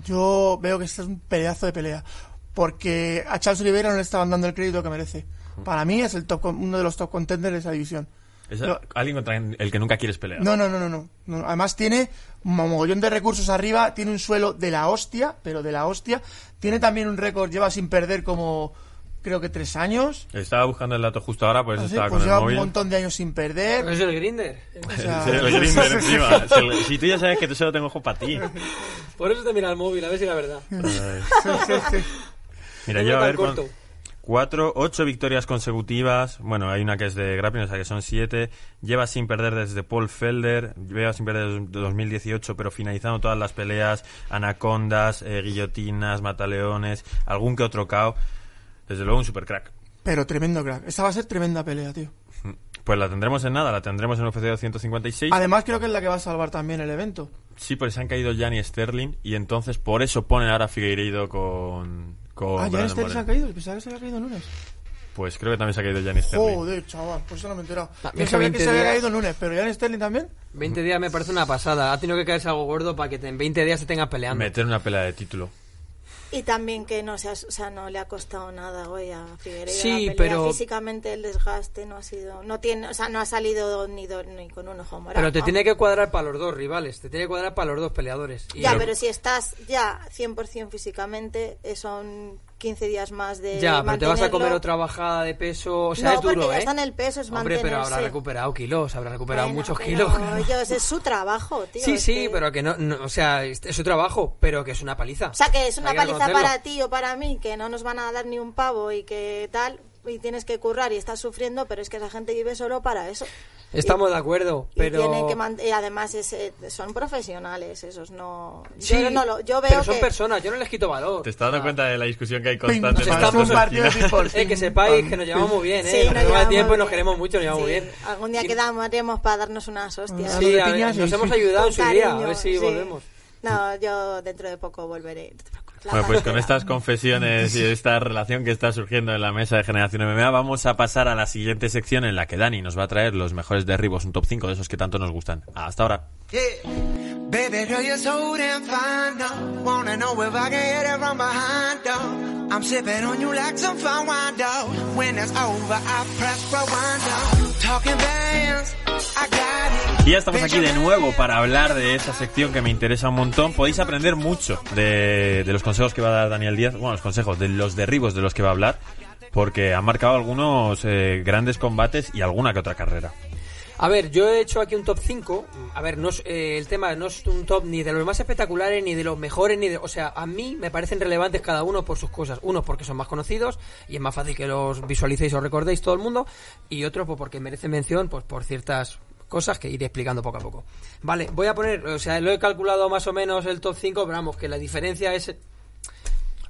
Yo veo que este es un pedazo de pelea. Porque a Charles Oliveira no le estaban dando el crédito que merece. Para mí es el top, uno de los top contenders de esa división. Es No. alguien contra el que nunca quieres pelear. No, no, no, no, no. No, Además tiene un mogollón de recursos arriba, tiene un suelo de la hostia, pero de la hostia. Tiene también un récord, lleva sin perder como creo que tres años. Estaba buscando el dato justo ahora, pues Así, estaba pues con lleva el un móvil. montón de años sin perder. Es el grinder. O sea, el Grindr encima. Si, el- si tú ya sabes que tú solo tengo ojo para ti. Por eso te mira el móvil, a ver si la verdad. Ay. sí, sí, sí. Mira, yo a ver, corto. cuatro, ocho victorias consecutivas. Bueno, hay una que es de grappling, o sea que son siete. Lleva sin perder desde Paul Felder. Lleva sin perder desde 2018, pero finalizando todas las peleas. Anacondas, eh, guillotinas, mataleones, algún que otro KO. Desde luego un super crack. Pero tremendo crack. Esta va a ser tremenda pelea, tío. Pues la tendremos en nada, la tendremos en UFC 256. Además creo que es la que va a salvar también el evento. Sí, porque se han caído Jan y Sterling y entonces por eso ponen ahora a Figueiredo con, con ah, ya Brandon este se ha caído. Pensaba que se había caído el lunes. Pues creo que también se ha caído Jan y Sterling. Joder, chaval. Pues eso no me he enterado. Que sabía que 20 se había días- caído el lunes, pero ya en Sterling también. 20 días me parece una pasada. Ha tenido que caerse algo gordo para que te- en 20 días se tengas peleando. Meter una pelea de título. Y también que no, se ha- o sea, no le ha costado nada hoy a Figueiredo Sí, la pelea. pero- Físicamente el desgaste no ha sido... No tiene, o sea, no ha salido ni, do- ni con un ojo morado. Pero te tiene que cuadrar para los dos rivales. Te tiene que cuadrar para los dos peleadores. Y Ya, pero si estás ya 100% físicamente, son 15 días más de Ya, pero te vas a comer otra bajada de peso. O sea, No, es duro, porque ya ¿eh? está en el peso, es Hombre, pero habrá mantenerse. recuperado kilos. Habrá recuperado Bueno, muchos kilos. ellos- es su trabajo, tío. Sí, sí, que- pero que no, no- O sea, es su trabajo, pero que es una paliza. O sea, que es una Hay paliza para ti o para mí, que no nos van a dar ni un pavo y que tal, y tienes que currar y estás sufriendo, pero es que esa gente vive solo para eso. Estamos de acuerdo, Y, pero... tienen que man- y además es, eh, son profesionales, esos no... Sí, yo, no lo, yo veo pero son que... personas, yo no les quito valor. ¿Te estás dando sea, cuenta de la discusión que hay constante? nos entre estamos. Eh, que sepáis que nos llevamos muy bien, ¿eh? Sí, nos nos llevamos tiempo y nos bien. queremos mucho, nos llevamos Sí, bien. Algún día Y- quedaremos para darnos unas hostias. Ah, Sí, ver, nos hemos ayudado en su día, a ver si sí. volvemos. No, yo dentro de poco volveré. no te preocupes. La Bueno, pues con estas confesiones y esta relación que está surgiendo en la mesa de Generación MMA, vamos a pasar a la siguiente sección en la que Dani nos va a traer los mejores derribos, un top 5 de esos que tanto nos gustan. Hasta ahora. Baby girl, you're so damn fine, though. Wanna know if I can hit it from behind, though. I'm sipping on you like some fine wine, though. When it's over, I press rewind, though. Talking bands, I got it. Y ya estamos aquí de nuevo para hablar de esa sección que me interesa un montón. Podéis aprender mucho de, de los consejos que va a dar Daniel Díaz, bueno, los consejos, de los derribos de los que va a hablar, porque ha marcado algunos eh, grandes combates y alguna que otra carrera. A ver, yo he hecho aquí un top 5. A ver, no es, eh, el tema no es un top ni de los más espectaculares, ni de los mejores, ni de... O sea, a mí me parecen relevantes cada uno por sus cosas. Uno porque son más conocidos y es más fácil que los visualicéis o recordéis todo el mundo. Y otro pues, porque merecen mención pues por ciertas cosas que iré explicando poco a poco. Vale, voy a poner... O sea, lo he calculado más o menos el top 5, pero vamos, que la diferencia es...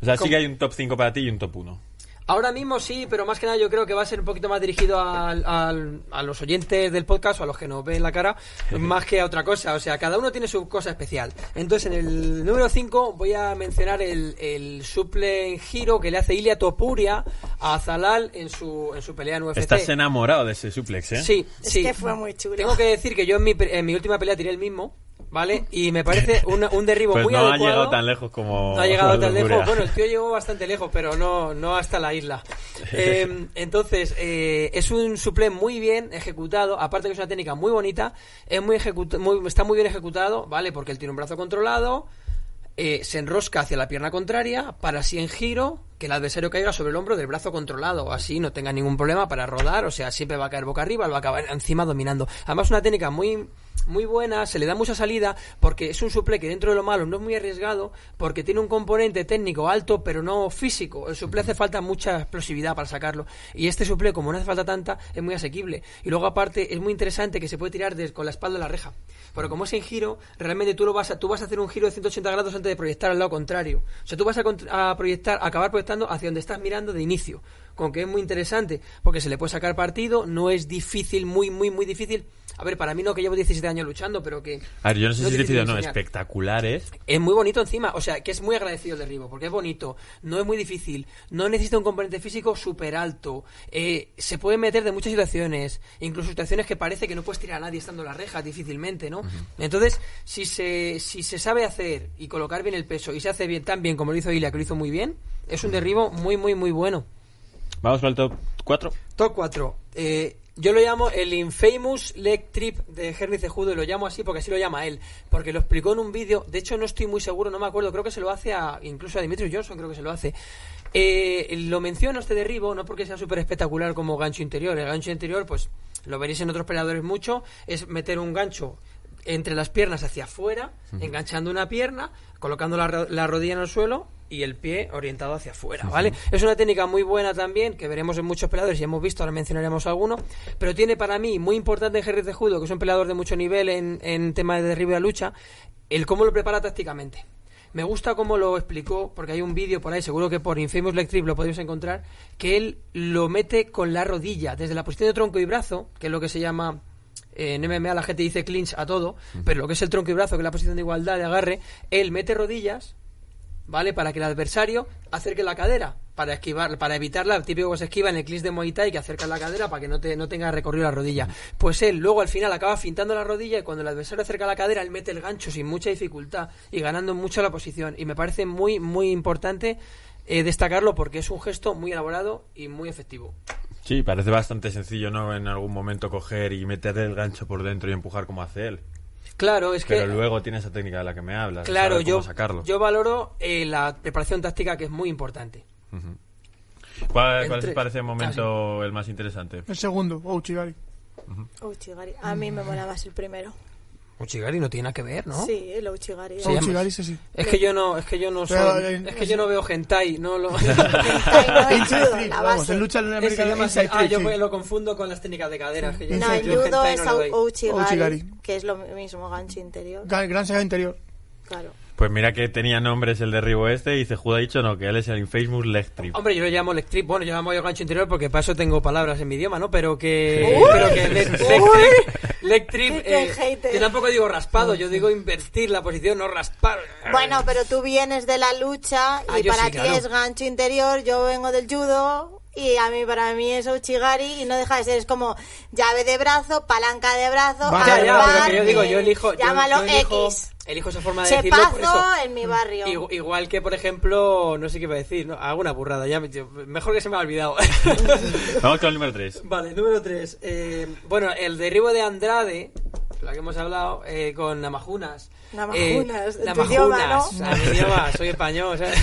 O sea, sí que hay un top 5 para ti y un top 1. Ahora mismo sí, pero más que nada yo creo que va a ser un poquito más dirigido al- al- a los oyentes del podcast o a los que nos ven la cara, más que a otra cosa. O sea, cada uno tiene su cosa especial. Entonces, en el número 5 voy a mencionar el, el suple en giro que le hace Ilia Topuria a Zalal en su, en su pelea en UFC. Estás enamorado de ese suplex, ¿eh? Sí, Es sí. que fue muy chulo. Tengo que decir que yo en mi, pre- en mi última pelea tiré el mismo, ¿vale? Y me parece una- un derribo Pues muy no ha adecuado. llegado tan lejos como... No ha llegado tan Locura. lejos. Bueno, el tío llegó bastante lejos, pero no, no hasta la isla. Eh, entonces, eh, es un suple muy bien ejecutado. Aparte que es una técnica muy bonita. Es muy, muy está muy bien ejecutado, ¿vale? Porque él tiene un brazo controlado. eh, se enrosca hacia la pierna contraria para así en giro que el adversario caiga sobre el hombro del brazo controlado así no tenga ningún problema para rodar o sea siempre va a caer boca arriba va a acabar encima dominando además una técnica muy muy buena, se le da mucha salida porque es un suple que dentro de lo malo no es muy arriesgado porque tiene un componente técnico alto pero no físico. El suple hace falta mucha explosividad para sacarlo y este suple como no hace falta tanta es muy asequible. Y luego aparte es muy interesante que se puede tirar con la espalda a la reja. Porque como es en giro, realmente tú lo vas a, tú vas a hacer un giro de 180 grados antes de proyectar al lado contrario. O sea, tú vas a proyectar, a acabar proyectando hacia donde estás mirando de inicio. Con que es muy interesante porque se le puede sacar partido, no es difícil, muy, muy, muy difícil. A ver, para mí no que llevo 17 años luchando, pero que A ver, yo no sé No si es difícil o no, enseñar. espectaculares. es muy bonito encima, o sea, que es muy agradecido el derribo, porque es bonito, no es muy difícil, no necesita un componente físico súper alto, eh, se puede meter de muchas situaciones, incluso situaciones que parece que no puedes tirar a nadie estando en la reja difícilmente, ¿no? Entonces, si se, si se sabe hacer y colocar bien el peso y se hace bien tan bien como lo hizo Ilia, que lo hizo muy bien, es un derribo muy, muy, muy bueno. Vamos con el top 4. Top 4. Eh, yo lo llamo el infamous leg trip de Henry Cejudo y lo llamo así porque así lo llama él. Porque lo explicó en un vídeo. De hecho, no estoy muy seguro, no me acuerdo. Creo que se lo hace a. Incluso a Dimitri Johnson, creo que se lo hace. Eh, lo menciono este derribo, no porque sea súper espectacular como gancho interior. El gancho interior, pues lo veréis en otros peleadores mucho. Es meter un gancho entre las piernas hacia afuera, enganchando una pierna, colocando la, la rodilla en el suelo y el pie orientado hacia afuera, ¿vale? Es una técnica muy buena también, que veremos en muchos peleadores y hemos visto, ahora mencionaremos alguno, pero tiene para mí muy importante en Jerry Cejudo, que es un peleador de mucho nivel en, en tema de derribo y lucha, el cómo lo prepara tácticamente. Me gusta cómo lo explicó, porque hay un vídeo por ahí, seguro que por Infamous Leg Trip lo podéis encontrar, que él lo mete con la rodilla, desde la posición de tronco y brazo, que es lo que se llama en MMA la gente dice clinch a todo, pero lo que es el tronco y brazo, que es la posición de igualdad, de agarre, él mete rodillas, ¿vale? Para que el adversario acerque la cadera, para esquivar, para evitar la típico que se esquiva en el clinch de Muay Thai, que acerca la cadera para que no, te, no tenga recorrido la rodilla. Pues él luego al final acaba fintando la rodilla y cuando el adversario acerca la cadera, él mete el gancho sin mucha dificultad y ganando mucho la posición. Y me parece muy, muy importante eh, destacarlo porque es un gesto muy elaborado y muy efectivo. Sí, parece bastante sencillo, ¿no? En algún momento coger y meter el gancho por dentro y empujar como hace él. Claro, es Pero que... luego tiene esa técnica de la que me hablas. Claro, yo, sacarlo. yo valoro eh, la preparación táctica que es muy importante. ¿Cuál, te parece el momento el más interesante? El segundo, Ouchigari. Uchigari. A mí me mola más el primero. Uchigari no tiene nada que ver, ¿no? Sí, el Uchigari. Se llama- Ouchigari, sí, sí. Es que yo no, es que yo no soy, Pero, eh, es que yo no veo hentai, no lo Hentai, no, judo, la vamos, base. en lucha en América llama Inside ah, Trick, yo sí. lo confundo con las técnicas de caderas. Que yo, No, yo judo es no. Uchigari, Ouchigari. que es lo mismo, gancho interior. Gran, gran saga interior. Claro. Pues mira que tenía nombres el derribo este y Cejudo ha dicho no, que él es el Infamous Leg Trip. Hombre, yo lo llamo leg trip. Bueno, yo lo llamo yo gancho interior porque para eso tengo palabras en mi idioma, ¿no? Pero que, pero que leg, leg trip, leg trip, Qué- qué eh, yo tampoco digo raspado, yo digo invertir la posición, no raspar. Bueno, pero tú vienes de la lucha Ah, y yo para sí, ti claro. es gancho interior, yo vengo del judo Y a mí, para mí es Uchigari y no deja de ser, es como llave de brazo, palanca de brazo, Vale. Ya, ya, armar, pero que yo digo, yo elijo, yo- llámalo yo elijo, X. elijo esa forma de decirlo por eso. En mi barrio. Igu- Igual que, por ejemplo, no sé qué iba a decir, ¿no? alguna burrada, ya me- yo- mejor que se me ha olvidado. Vamos con el número 3. vale, número 3. bueno, el derribo de Andrade, la que hemos hablado, eh, con Namajunas. Namajunas, en tu Namajunas, idioma, ¿no? a idioma, soy español. ¿sabes?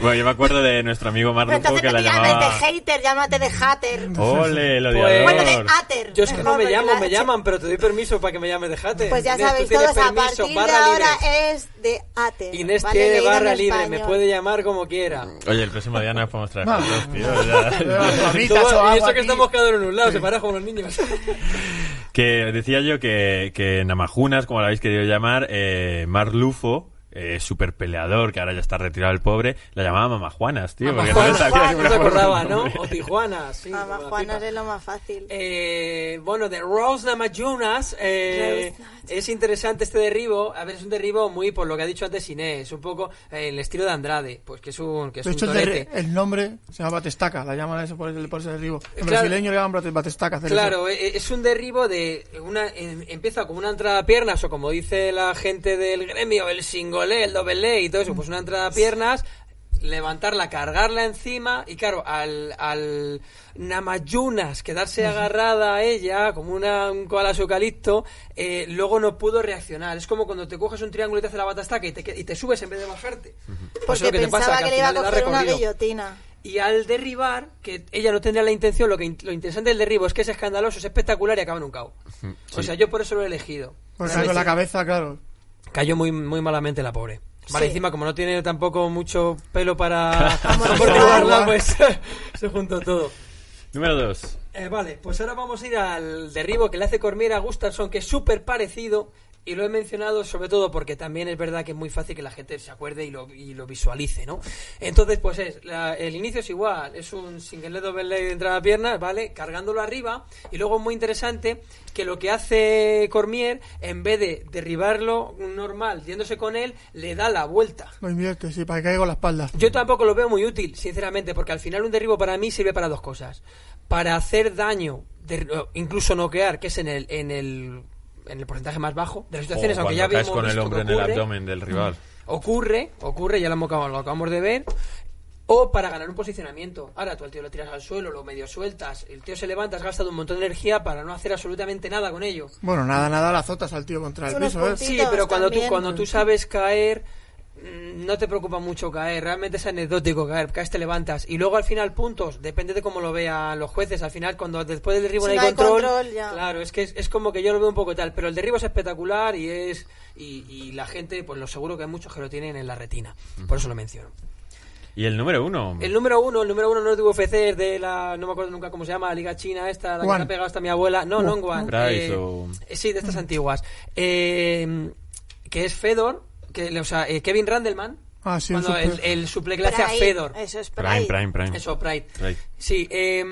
Bueno, yo me acuerdo de nuestro amigo entonces que no la te llames de llamaba... hater, llámate de hater. ¡Ole, el Pues-! Bueno, de hater. Yo es que no me llamo, la- me llaman, pero te doy permiso para que me llames de Jate. Pues ya Inés, sabéis todos, a permiso, partir de barra ahora libre. es de hater. Inés ¿vale? tiene barra libre, me puede llamar como quiera. Oye, el próximo día nos podemos traer fotos, tío. y eso que estamos cada uno en un lado, separados como los niños. Que decía yo que, que Namajunas, como lo habéis querido llamar, eh, Marlufo, eh, super peleador, que ahora ya está retirado el pobre, la llamaba Mamajuanas, tío. porque no le Mamajuanas, sabía no. O Tijuana, sí. Pipa. es lo más fácil. Eh, bueno, de Rose Namajunas, eh, es interesante este derribo. A ver, es un derribo muy, por lo que ha dicho antes Inés, un poco eh, el estilo de Andrade, pues que es un, que es De un hecho, el, torete. derri- el nombre se llama Batestaca, la llaman eso por, ese- por ese derribo. En Claro. brasileño le llaman Bate- Batestaca. Claro, eh, es un derribo de una em- empieza como una entrada a piernas o como dice la gente del gremio, el el doble y todo eso, pues una entrada a piernas, levantarla, cargarla encima y claro, al, al Namayunas quedarse agarrada a ella como una, un koala eucalipto, eh, luego no pudo reaccionar. Es como cuando te coges un triángulo y te hace la batastaca y te, que- y te subes en vez de bajarte. Pues es Porque lo que te pensaba pasa, que, al le iba a coger una guillotina. Y al derribar, que ella no tendría la intención, lo que lo interesante del derribo es que es escandaloso, es espectacular y acaba en un KO. O sea, yo por eso lo he elegido. Porque con la cabeza, claro. Cayó muy, muy malamente la pobre. Vale, Sí. encima como no tiene tampoco mucho pelo para amortiguarla, pues se juntó todo. Número 2. Eh, vale, pues ahora vamos a ir al derribo que le hace Cormier a Gustafsson, que es súper parecido. Y lo he mencionado sobre todo porque también es verdad que es muy fácil que la gente se acuerde y lo, y lo visualice, ¿no? Entonces, pues es, la- el inicio es igual, es un single leg, double leg de entrada a piernas, ¿vale? Cargándolo arriba. Y luego es muy interesante que lo que hace Cormier, en vez de derribarlo normal, yéndose con él, le da la vuelta. Lo invierte, sí, para que caiga con la espalda. Yo tampoco lo veo muy útil, sinceramente, porque al final un derribo para mí sirve para dos cosas. Para hacer daño, de- incluso noquear, que es en el, en el, en el porcentaje más bajo de las situaciones, O aunque ya vemos con el hombre que en el ocurre, abdomen del rival. ocurre, ocurre, ya lo, hemos- lo acabamos de ver, o para ganar un posicionamiento. Ahora tú al tío lo tiras al suelo, lo medio sueltas, el tío se levanta, has gastado un montón de energía para no hacer absolutamente nada con ello. Bueno, nada, nada, la azotas al tío contra el piso, ¿eh? Sí, pero cuando tú, cuando tú sabes caer, mm, no te preocupa mucho caer. Realmente es anecdótico caer. Caes, te levantas. Y luego al final, puntos. Depende de cómo lo vean los jueces. Al final, cuando después del derribo Si no hay no control. control, ya. Claro, es que es, es como que yo lo veo un poco tal. Pero el derribo es espectacular y es. Y, y la gente, pues lo seguro que hay muchos que lo tienen en la retina. Por eso lo menciono. Y el número 1. El número uno, el número uno no es de UFC, es de la. No me acuerdo nunca cómo se llama, la Liga China, esta, la que me ha pegado hasta mi abuela. No, no en One. Price eh, o- eh, Sí, de estas antiguas. Eh, que es Fedor, que, o sea, eh, Kevin Randleman. Ah, sí, cuando el, el suple que le hace a Fedor. Eso es Prime, Pride. Prime, Prime. Eso, Pride. Pride. Sí, eh,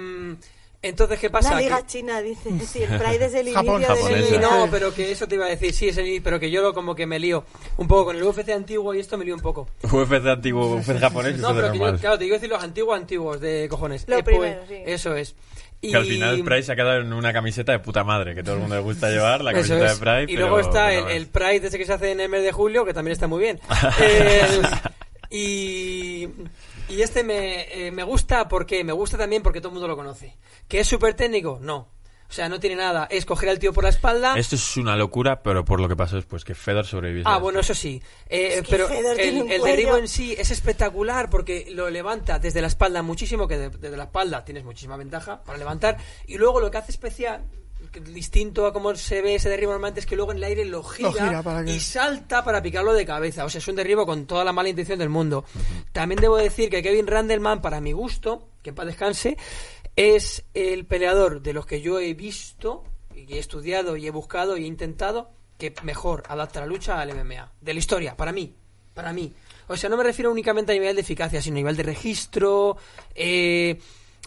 entonces, ¿qué pasa? La liga Que- china, dice. Sí, el Pride es el Japón. inicio Sí, inicio. no, pero que eso te iba a decir, sí, es el, pero que yo lo como que me lío un poco con el UFC antiguo y esto me lío un poco. UFC antiguo, UFC japonés, No, pero que yo, claro, te iba a decir los antiguos antiguos de cojones. Lo Eh, pues, primero, sí. Eso es. Y, Que al final Pride se ha quedado en una camiseta de puta madre, que todo el mundo le gusta llevar, la camiseta es. de Pride. Y pero- luego está el, el. Pride ese que se hace en el mes de julio, que también está muy bien. El- y, y este me, eh, me gusta porque me gusta también porque todo el mundo lo conoce. ¿Que es súper técnico? No. O sea, no tiene nada. Es coger al tío por la espalda. Esto es una locura, pero por lo que pasó después, que Fedor sobrevivió. Ah, bueno, eso sí. Eh, Es que pero el, un el cuello. derribo en sí es espectacular porque lo levanta desde la espalda muchísimo, que de- desde la espalda tienes muchísima ventaja para levantar. Y luego lo que hace especial, que distinto a cómo se ve ese derribo normalmente, es que luego en el aire lo gira, gira para que- y salta para picarlo de cabeza. O sea, es un derribo con toda la mala intención del mundo. También debo decir que Kevin Randleman, para mi gusto, que en paz descanse, es el peleador de los que yo he visto y he estudiado y he buscado y he intentado que mejor adapta la lucha al MMA. De la historia, para mí. Para mí. O sea, no me refiero únicamente a nivel de eficacia, sino a nivel de registro. eh,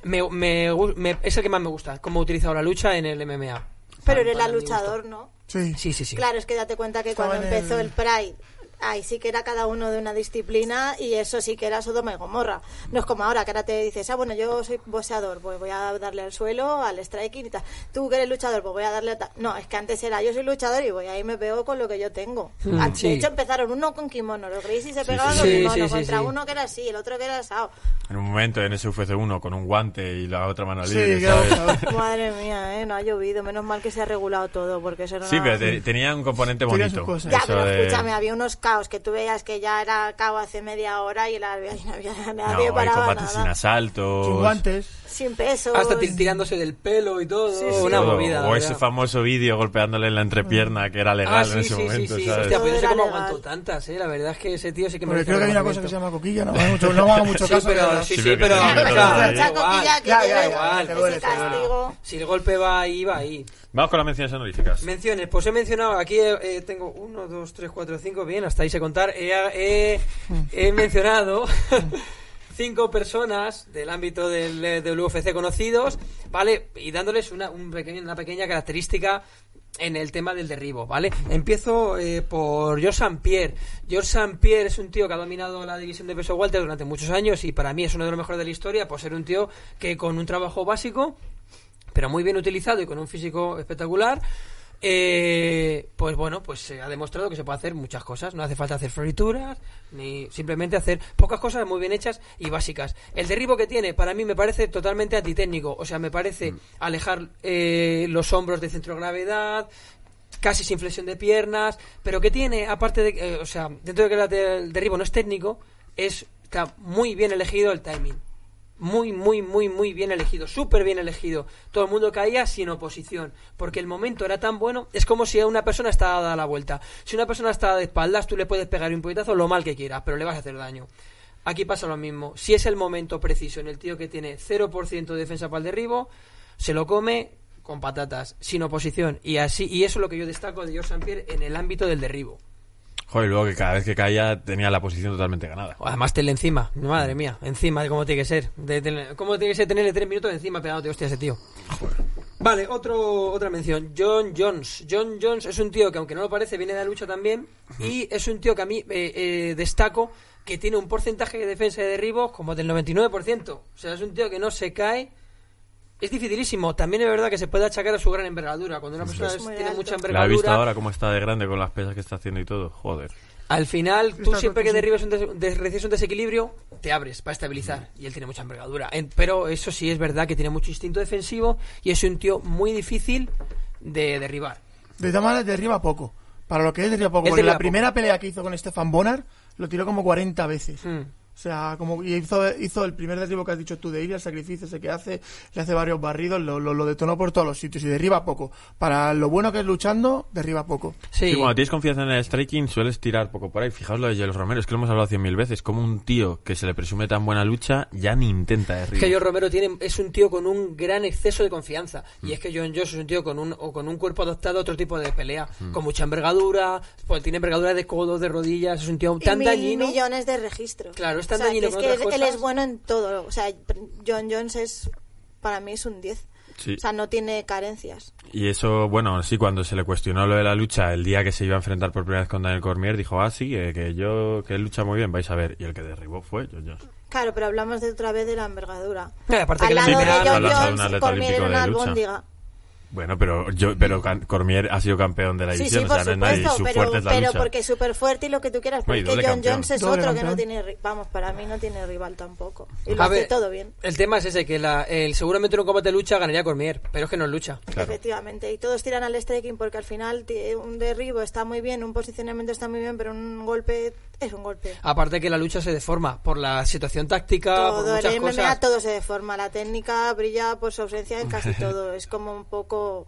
me, me me- es el que más me gusta, cómo ha utilizado la lucha en el MMA. Pero eres gusto. luchador, ¿no? Sí. Sí, sí, sí. Claro, es que date cuenta que Estaba cuando empezó el- el Pride ahí sí que era cada uno de una disciplina y eso sí que era Sodoma y Gomorra. No es como ahora, que ahora te dices, ah, bueno, yo soy boxeador, pues voy a darle al suelo, al striking y tal. Tú que eres luchador, pues voy a darle a tal. No, es que antes era yo soy luchador y voy ahí me pego con lo que yo tengo. De sí. hecho, empezaron uno con kimono, los Gracie se Sí, pegaban sí, con sí. kimono, Sí, sí, contra sí. uno que era así, el otro que era asado. En un momento en ese UFC 1 con un guante y la otra mano libre, ¿sabes? Madre mía, ¿eh? No ha llovido, menos mal que se ha regulado todo, porque eso era Sí, una- pero te- tenía un componente bonito. Ya, pero de- escúchame, había unos caos que tú veías que ya era cao hace media hora y la, y no había No, nadie hay paraba combates sin nada. asaltos. Sin guantes. Sin peso. Hasta tirándose del pelo y todo. Sí, sí. Una Todo. movida. o ese verdad. famoso vídeo golpeándole en la entrepierna que era legal Ah, en sí, ese sí, momento, sí, sí. ¿sabes? Hostia, pues yo no sé cómo aguantó tantas, ¿eh? La verdad es que ese tío sí que Porque merece creo que hay una cosa que se llama coquilla, no me mucho, no me haga mucho Sí, caso. pero, pero- sí, Sí, sí, pero pero. Mucha igual. coquilla que te duele, ese. Si el golpe va ahí, va ahí. Vamos con las menciones honoríficas. Menciones, pues he mencionado, aquí tengo uno, dos, tres, cuatro, cinco, bien, hasta ahí sé contar. He, mencionado cinco personas del ámbito del, del UFC conocidos, ¿vale? Y dándoles una, un una pequeña característica en el tema del derribo, ¿vale? Empiezo eh, por George St. Pierre. George St. Pierre es un tío que ha dominado la división de peso welter durante muchos años y para mí es uno de los mejores de la historia por ser un tío que con un trabajo básico pero muy bien utilizado y con un físico espectacular, eh, pues bueno, pues se ha demostrado que se puede hacer muchas cosas. No hace falta hacer florituras, ni simplemente hacer pocas cosas muy bien hechas y básicas. El derribo que tiene, para mí me parece totalmente antitécnico. O sea, me parece alejar eh, los hombros de centro de gravedad, casi sin flexión de piernas, pero que tiene, aparte de, eh, o sea, dentro de que el derribo no es técnico, es está muy bien elegido el timing. Muy, muy, muy, muy bien elegido, súper bien elegido. Todo el mundo caía sin oposición, porque el momento era tan bueno, es como si una persona está dada la vuelta. Si una persona está de espaldas, tú le puedes pegar un puñetazo lo mal que quieras, pero le vas a hacer daño. Aquí pasa lo mismo. Si es el momento preciso en el tío que tiene 0% de defensa para el derribo, se lo come con patatas, sin oposición. Y así y eso es lo que yo destaco de George St. Pierre en el ámbito del derribo. Joder, luego que cada vez que caía tenía la posición totalmente ganada. Además, tele encima, madre mía, encima de cómo tiene que ser. De, de- cómo tiene que ser tenerle tres minutos encima pegándote hostia ese tío. Vale, otro, otra mención. John Jones. John Jones es un tío que, aunque no lo parece, viene de la lucha también. Y es un tío que a mí eh, eh, destaco que tiene un porcentaje de defensa y de derribos como del 99%. O sea, es un tío que no se cae. Es dificilísimo. También es verdad que se puede achacar a su gran envergadura. Cuando una persona Es es- tiene alto. mucha La he envergadura, visto ahora cómo está de grande con las pesas que está haciendo y todo. Joder. al final, tú Está siempre que derribes un, des- un desequilibrio, te abres para estabilizar. Y él tiene mucha envergadura. En- pero eso sí es verdad que tiene mucho instinto defensivo y es un tío muy difícil de derribar. De todas maneras, derriba poco. Para lo que es, derriba poco. Él Porque derriba la primera pelea que hizo con Stefan Bonnar lo tiró como 40 veces. Hmm. O sea, como y hizo, hizo el primer derribo que has dicho tú de ir al sacrificio ese que hace, le hace varios barridos, lo, lo, lo detonó por todos los sitios y derriba poco. Para lo bueno que es luchando, derriba poco. Sí, Sí, cuando tienes confianza en el striking sueles tirar poco por ahí. Fijaos lo de Gelos Romero, es que lo hemos hablado cien mil veces. Como un tío que se le presume tan buena lucha ya ni intenta Es derribar. que John Romero tiene, es un tío con un gran exceso de confianza. Y es que John Jones es un tío con un, o con un cuerpo adaptado a otro tipo de pelea. Con mucha envergadura, pues tiene envergadura de codos, de rodillas. Es un tío Y tan mil dañino. millones de registros. Claro, es tan O sea, dañino que es que otras él- él es bueno en todo. O sea, John Jones es, para mí es un 10. Sí. O sea, no tiene carencias. Y eso, bueno, sí, cuando se le cuestionó lo de la lucha, el día que se iba a enfrentar por primera vez con Daniel Cormier, dijo, ah, sí, que, que yo, que él lucha muy bien, vais a ver. Y el que derribó fue John Jones. Claro, pero hablamos de otra vez de la envergadura. Eh, aparte que Al la lado primera- de John Hablas de un Jones, Cormier era una albóndiga. Bueno, pero yo, pero Can- Cormier ha sido campeón de la división, sí, o por sea, no es nadie, su pero, fuerte es la pero lucha. porque es súper fuerte y lo que tú quieras. No, Pero y es que doble John campeón. Jones es otro que no tiene, vamos, para mí no tiene rival tampoco. Y lo A hace ver, todo bien. El tema es ese, que la, el, seguramente en un combate de lucha ganaría Cormier, pero es que no es lucha. Efectivamente, y todos tiran al striking porque al final un derribo está muy bien, un posicionamiento está muy bien, pero un golpe es un golpe. Aparte que la lucha se deforma por la situación táctica, por todo, muchas en MMA cosas. todo se deforma, la técnica brilla por su ausencia en casi todo, es como un poco... tô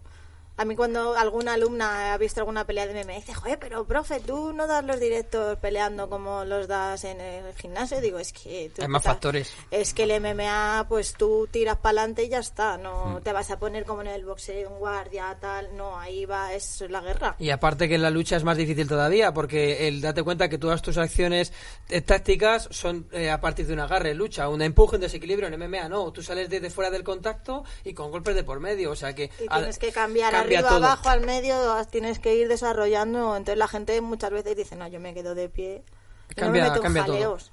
A mí cuando alguna alumna ha visto alguna pelea de MMA dice, joder, pero profe, tú no das los directos peleando como los das en el gimnasio. Digo, es que... tú Hay más estás- factores. Es que el MMA, pues tú tiras para adelante y ya está. No Mm. te vas a poner como en el boxeo, un guardia, tal. No, ahí va, es la guerra. Y aparte que en la lucha es más difícil todavía, porque el date cuenta que todas tus acciones eh, tácticas son eh, a partir de un agarre, lucha, un empuje, un desequilibrio en MMA, no, tú sales desde fuera del contacto y con golpes de por medio, o sea que Y tienes que cambiar, cambia arriba, todo. abajo, al medio, tienes que ir desarrollando. Entonces la gente muchas veces dice, no, yo me quedo de pie. yo Cambia- no me meto en cambia todo. jaleos.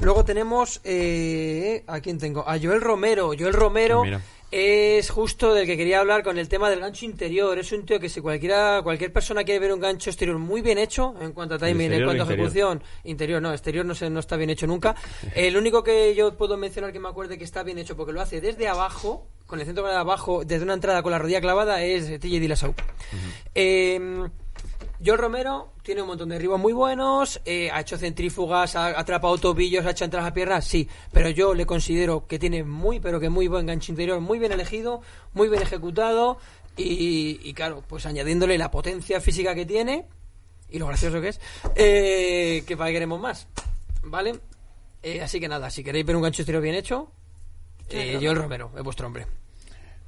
Luego tenemos eh, a quién tengo, a Joel Romero. Joel Romero Mira. Es justo del que quería hablar con el tema del gancho interior. Es un tío que si cualquiera, cualquier persona quiere ver un gancho exterior muy bien hecho en cuanto a timing, en cuanto a ejecución, interior no, exterior no sé, no está bien hecho nunca. El único que yo puedo mencionar que me acuerde que está bien hecho porque lo hace desde abajo, con el centro de abajo, desde una entrada con la rodilla clavada es TJ Dillashaw. Eh, Joel Romero tiene un montón de derribos muy buenos, eh, ha hecho centrífugas, ha atrapado tobillos, ha hecho entradas a piernas, sí, pero yo le considero que tiene muy, pero que muy buen gancho interior, muy bien elegido, muy bien ejecutado y, y claro, pues añadiéndole la potencia física que tiene y lo gracioso que es, eh, que para queremos más, ¿vale? Eh, así que nada, si queréis ver un gancho interior bien hecho, eh, Joel Romero es vuestro hombre.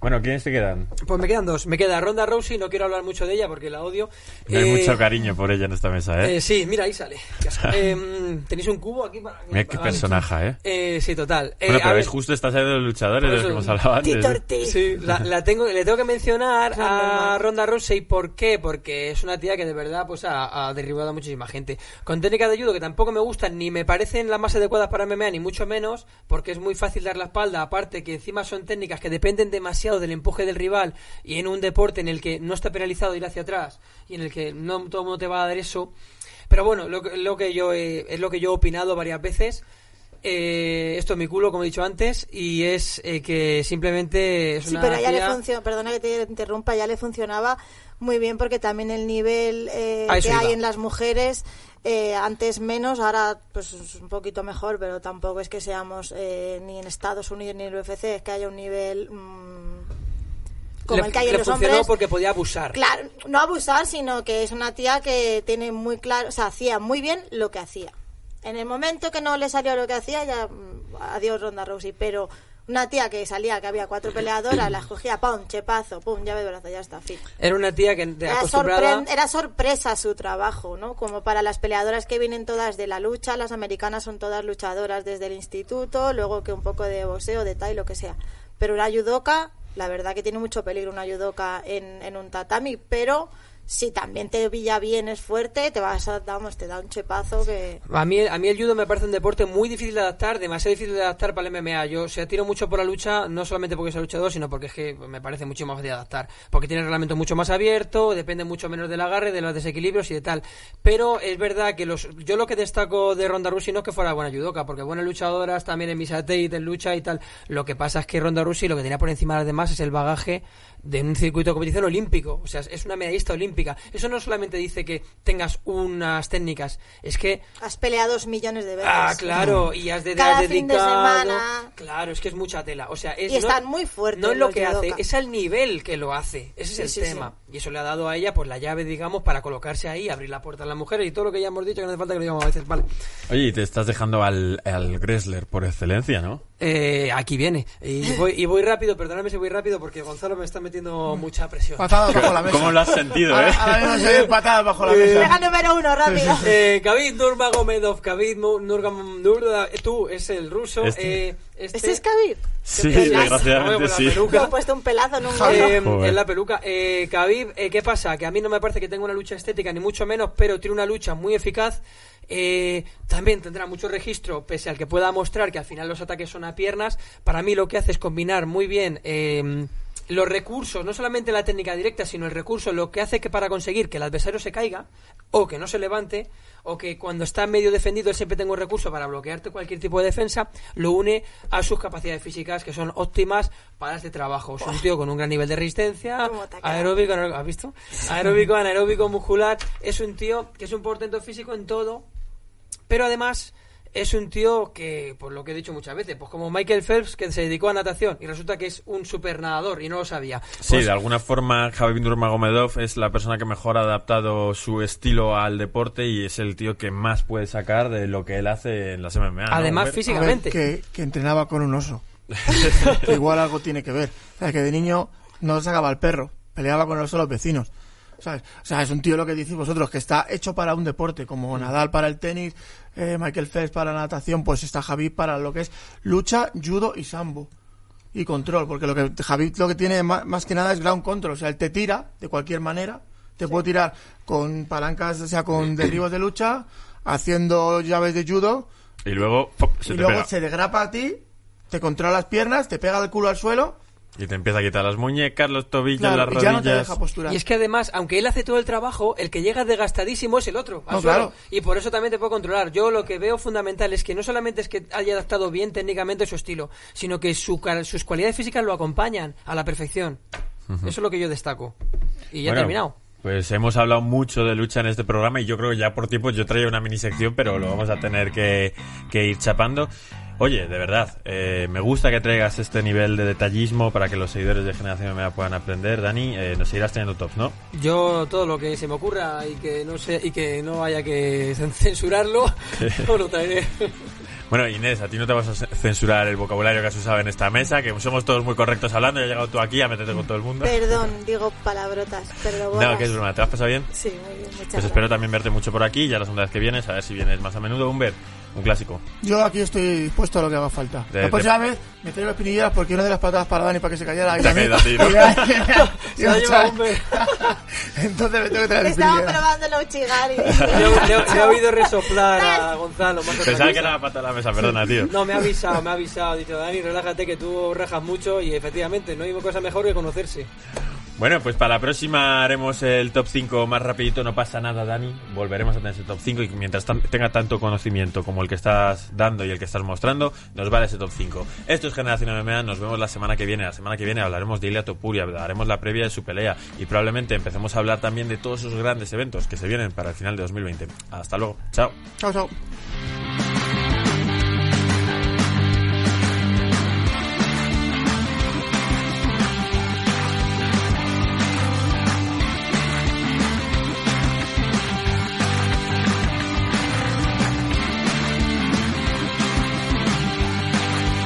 Bueno, ¿quiénes te quedan? Pues me quedan dos. Me queda Ronda Rousey, no quiero hablar mucho de ella porque la odio. No hay Eh, mucho cariño por ella en esta mesa, ¿eh? eh, sí, mira, ahí sale. Em, Tenéis un cubo aquí para. Mira qué para- personaje, ¿eh? Eh, sí, total. Eh, bueno, pero es justo esta serie de los luchadores de los que hemos hablado antes. Tito ¿eh? Ortiz. Sí, la, la tengo, le tengo que mencionar a. Ronda Rousey. ¿Por qué? Porque es una tía que de verdad pues ha, ha derribado a muchísima gente. Con técnicas de judo que tampoco me gustan, ni me parecen las más adecuadas para MMA, ni mucho menos, porque es muy fácil dar la espalda. Aparte que encima son técnicas que dependen demasiado del empuje del rival y en un deporte en el que no está penalizado ir hacia atrás y en el que no todo el mundo te va a dar eso. Pero bueno, lo, que- lo que yo he- es lo que yo he opinado varias veces. Eh, esto es mi culo, como he dicho antes, y es eh, que simplemente es Sí, una pero a ella le funciona, perdona que te interrumpa, ya le funcionaba muy bien porque también el nivel eh, que hay iba. en las mujeres, eh, antes menos, ahora pues es un poquito mejor, pero tampoco es que seamos eh, ni en Estados Unidos ni en el UFC, es que haya un nivel mm, como le, el que hay en los funcionó hombres. porque podía abusar. Claro, no abusar, sino que es una tía que tiene muy claro, o sea, hacía muy bien lo que hacía. En el momento que no le salió lo que hacía, ya mm, adiós Ronda Rousey, pero una tía que salía, que había cuatro peleadoras, la escogía, pum, chepazo, pum, llave de brazo, ya está, fin. Era una tía que era sorpresa su trabajo, ¿no? Como para las peleadoras que vienen todas de la lucha, las americanas son todas luchadoras desde el instituto, luego que un poco de boxeo, de tai, lo que sea. Pero una judoka, la verdad que tiene mucho peligro una judoka en, en un tatami, pero si también te pilla bien, es fuerte, te vas a, vamos, te da un chepazo que... A mí, a mí el judo me parece un deporte muy difícil de adaptar, demasiado difícil de adaptar para el MMA. Yo o sea, tiro mucho por la lucha, no solamente porque soy luchador, sino porque es que me parece mucho más fácil de adaptar. Porque tiene reglamento mucho más abierto, depende mucho menos del agarre, de los desequilibrios y de tal. Pero es verdad que los, yo lo que destaco de Ronda Rousey no es que fuera buena judoka, porque buenas luchadoras también en Misa Tate, en lucha y tal. Lo que pasa es que Ronda Rousey lo que tenía por encima de las demás es el bagaje de un circuito de competición olímpico. O sea, es una medallista olímpica. Eso no solamente dice que tengas unas técnicas, es que Has peleado millones de veces. Ah, claro, y has de, Cada has fin de semana. Claro, es que es mucha tela. O sea, es, Y están muy fuertes No es lo que hace, es el nivel que lo hace. Ese Sí, es sí, el tema. Y eso le ha dado a ella pues la llave, digamos, para colocarse ahí, abrir la puerta a las mujeres y todo lo que ya hemos dicho, que no hace falta que lo digamos a veces. Vale. Oye, y te estás dejando al, al Gressler por excelencia, ¿no? Eh, aquí viene. Y voy, y voy rápido, perdóname si voy rápido porque Gonzalo me está metiendo mucha presión. Patadas bajo la mesa. ¿Cómo lo has sentido, eh? Ahora, ahora mismo se patadas bajo la Venga, mesa. número uno, rápido. Eh, Khabib Nurmagomedov, Khabib Nurmagomedov, tú es el ruso. Este. eh, este, ¿Este es Khabib? Sí, pelazo. desgraciadamente sí. peluca. Le he puesto un pelazo en un Eh, gorro. En la peluca. Eh, Khabib, eh, ¿qué pasa? Que a mí no me parece que tenga una lucha estética, ni mucho menos, pero tiene una lucha muy eficaz. Eh, también tendrá mucho registro, pese al que pueda mostrar que al final los ataques son a piernas. Para mí lo que hace es combinar muy bien eh, los recursos, no solamente la técnica directa, sino el recurso, lo que hace que para conseguir que el adversario se caiga, o que no se levante, o que cuando está medio defendido él siempre tenga un recurso para bloquearte cualquier tipo de defensa, lo une a sus capacidades físicas que son óptimas para este trabajo. Es un tío con un gran nivel de resistencia, aeróbico, ¿has visto? Aeróbico, anaeróbico, muscular. Es un tío que es un portento físico en todo, pero además es un tío que, por lo que he dicho muchas veces, pues como Michael Phelps, que se dedicó a natación y resulta que es un super nadador y no lo sabía. Sí, Pues, de alguna forma Javi Nurmagomedov es la persona que mejor ha adaptado su estilo al deporte y es el tío que más puede sacar de lo que él hace en las MMA. ¿no, Además, A ver, físicamente. que, que entrenaba con un oso. que igual algo tiene que ver. O sea, que de niño no sacaba al perro, peleaba con el oso de los vecinos. ¿Sabes? O sea, es un tío lo que decís vosotros, que está hecho para un deporte, como Mm. Nadal para el tenis, eh, Michael Phelps para la natación, pues está Javi para lo que es lucha, judo y sambo. y control, porque lo que Javid lo que tiene más, más que nada es ground control, o sea, él te tira de cualquier manera, te puede tirar con palancas, o sea, con derribos de lucha, haciendo llaves de judo, Y luego ¡pop! se y te luego pega. se degrapa a ti, te controla las piernas, te pega el culo al suelo, Y te empieza a quitar las muñecas, los tobillos, claro, las y rodillas. ya no te deja posturar. Y es que además, aunque él hace todo el trabajo, el que llega desgastadísimo es el otro. No, claro. Y por eso también te puedo controlar. Yo lo que veo fundamental es que no solamente es que haya adaptado bien técnicamente su estilo, sino que su, sus cualidades físicas lo acompañan a la perfección. Eso es lo que yo destaco. Y ya he terminado. Pues hemos hablado mucho de lucha en este programa y yo creo que ya por tiempo yo traía una mini sección, pero lo vamos a tener que, que ir chapando. Oye, de verdad, eh, me gusta que traigas este nivel de detallismo para que los seguidores de Generación MMA puedan aprender. Dani, eh, nos seguirás teniendo tops, ¿no? Yo todo lo que se me ocurra y que no sé y que no haya que censurarlo, no lo traeré. Bueno, Inés, a ti no te vas a censurar el vocabulario que has usado en esta mesa, que somos todos muy correctos hablando y has llegado tú aquí a meterte con todo el mundo. Perdón, digo palabrotas, perdón. No, que es broma, ¿te has pasado bien? Sí, muy bien, muchas Pues gracias. espero también verte mucho por aquí, ya la segunda vez que vienes, a ver si vienes más a menudo. Humber, un clásico. Yo aquí estoy dispuesto a lo que haga falta. De- la de- próxima vez me traigo espinilleras porque una de las patadas para Dani para que se callara. y Te ha a mí- caído a ti, ¿no? y a- Se la lleva Humber. Entonces me tengo que traer Estaba probando el Uchigar y Le, he- oído resoplar a Gonzalo. Pensaba que era la pata de la mesa, perdona, tío. No, me ha avisado, me ha avisado. Dicho, Dani, relájate que tú rajas mucho y efectivamente no hay cosa mejor que conocerse. Bueno, pues para la próxima haremos el top 5 más rapidito, no pasa nada, Dani. Volveremos a tener ese top 5 y mientras tenga tanto conocimiento como el que estás dando y el que estás mostrando, nos vale ese top 5. Esto es Generación MMA, nos vemos la semana que viene. La semana que viene hablaremos de Ilia Topuria, haremos la previa de su pelea y probablemente empecemos a hablar también de todos esos grandes eventos que se vienen para el final de 2020. Hasta luego, chao. Chao, chao.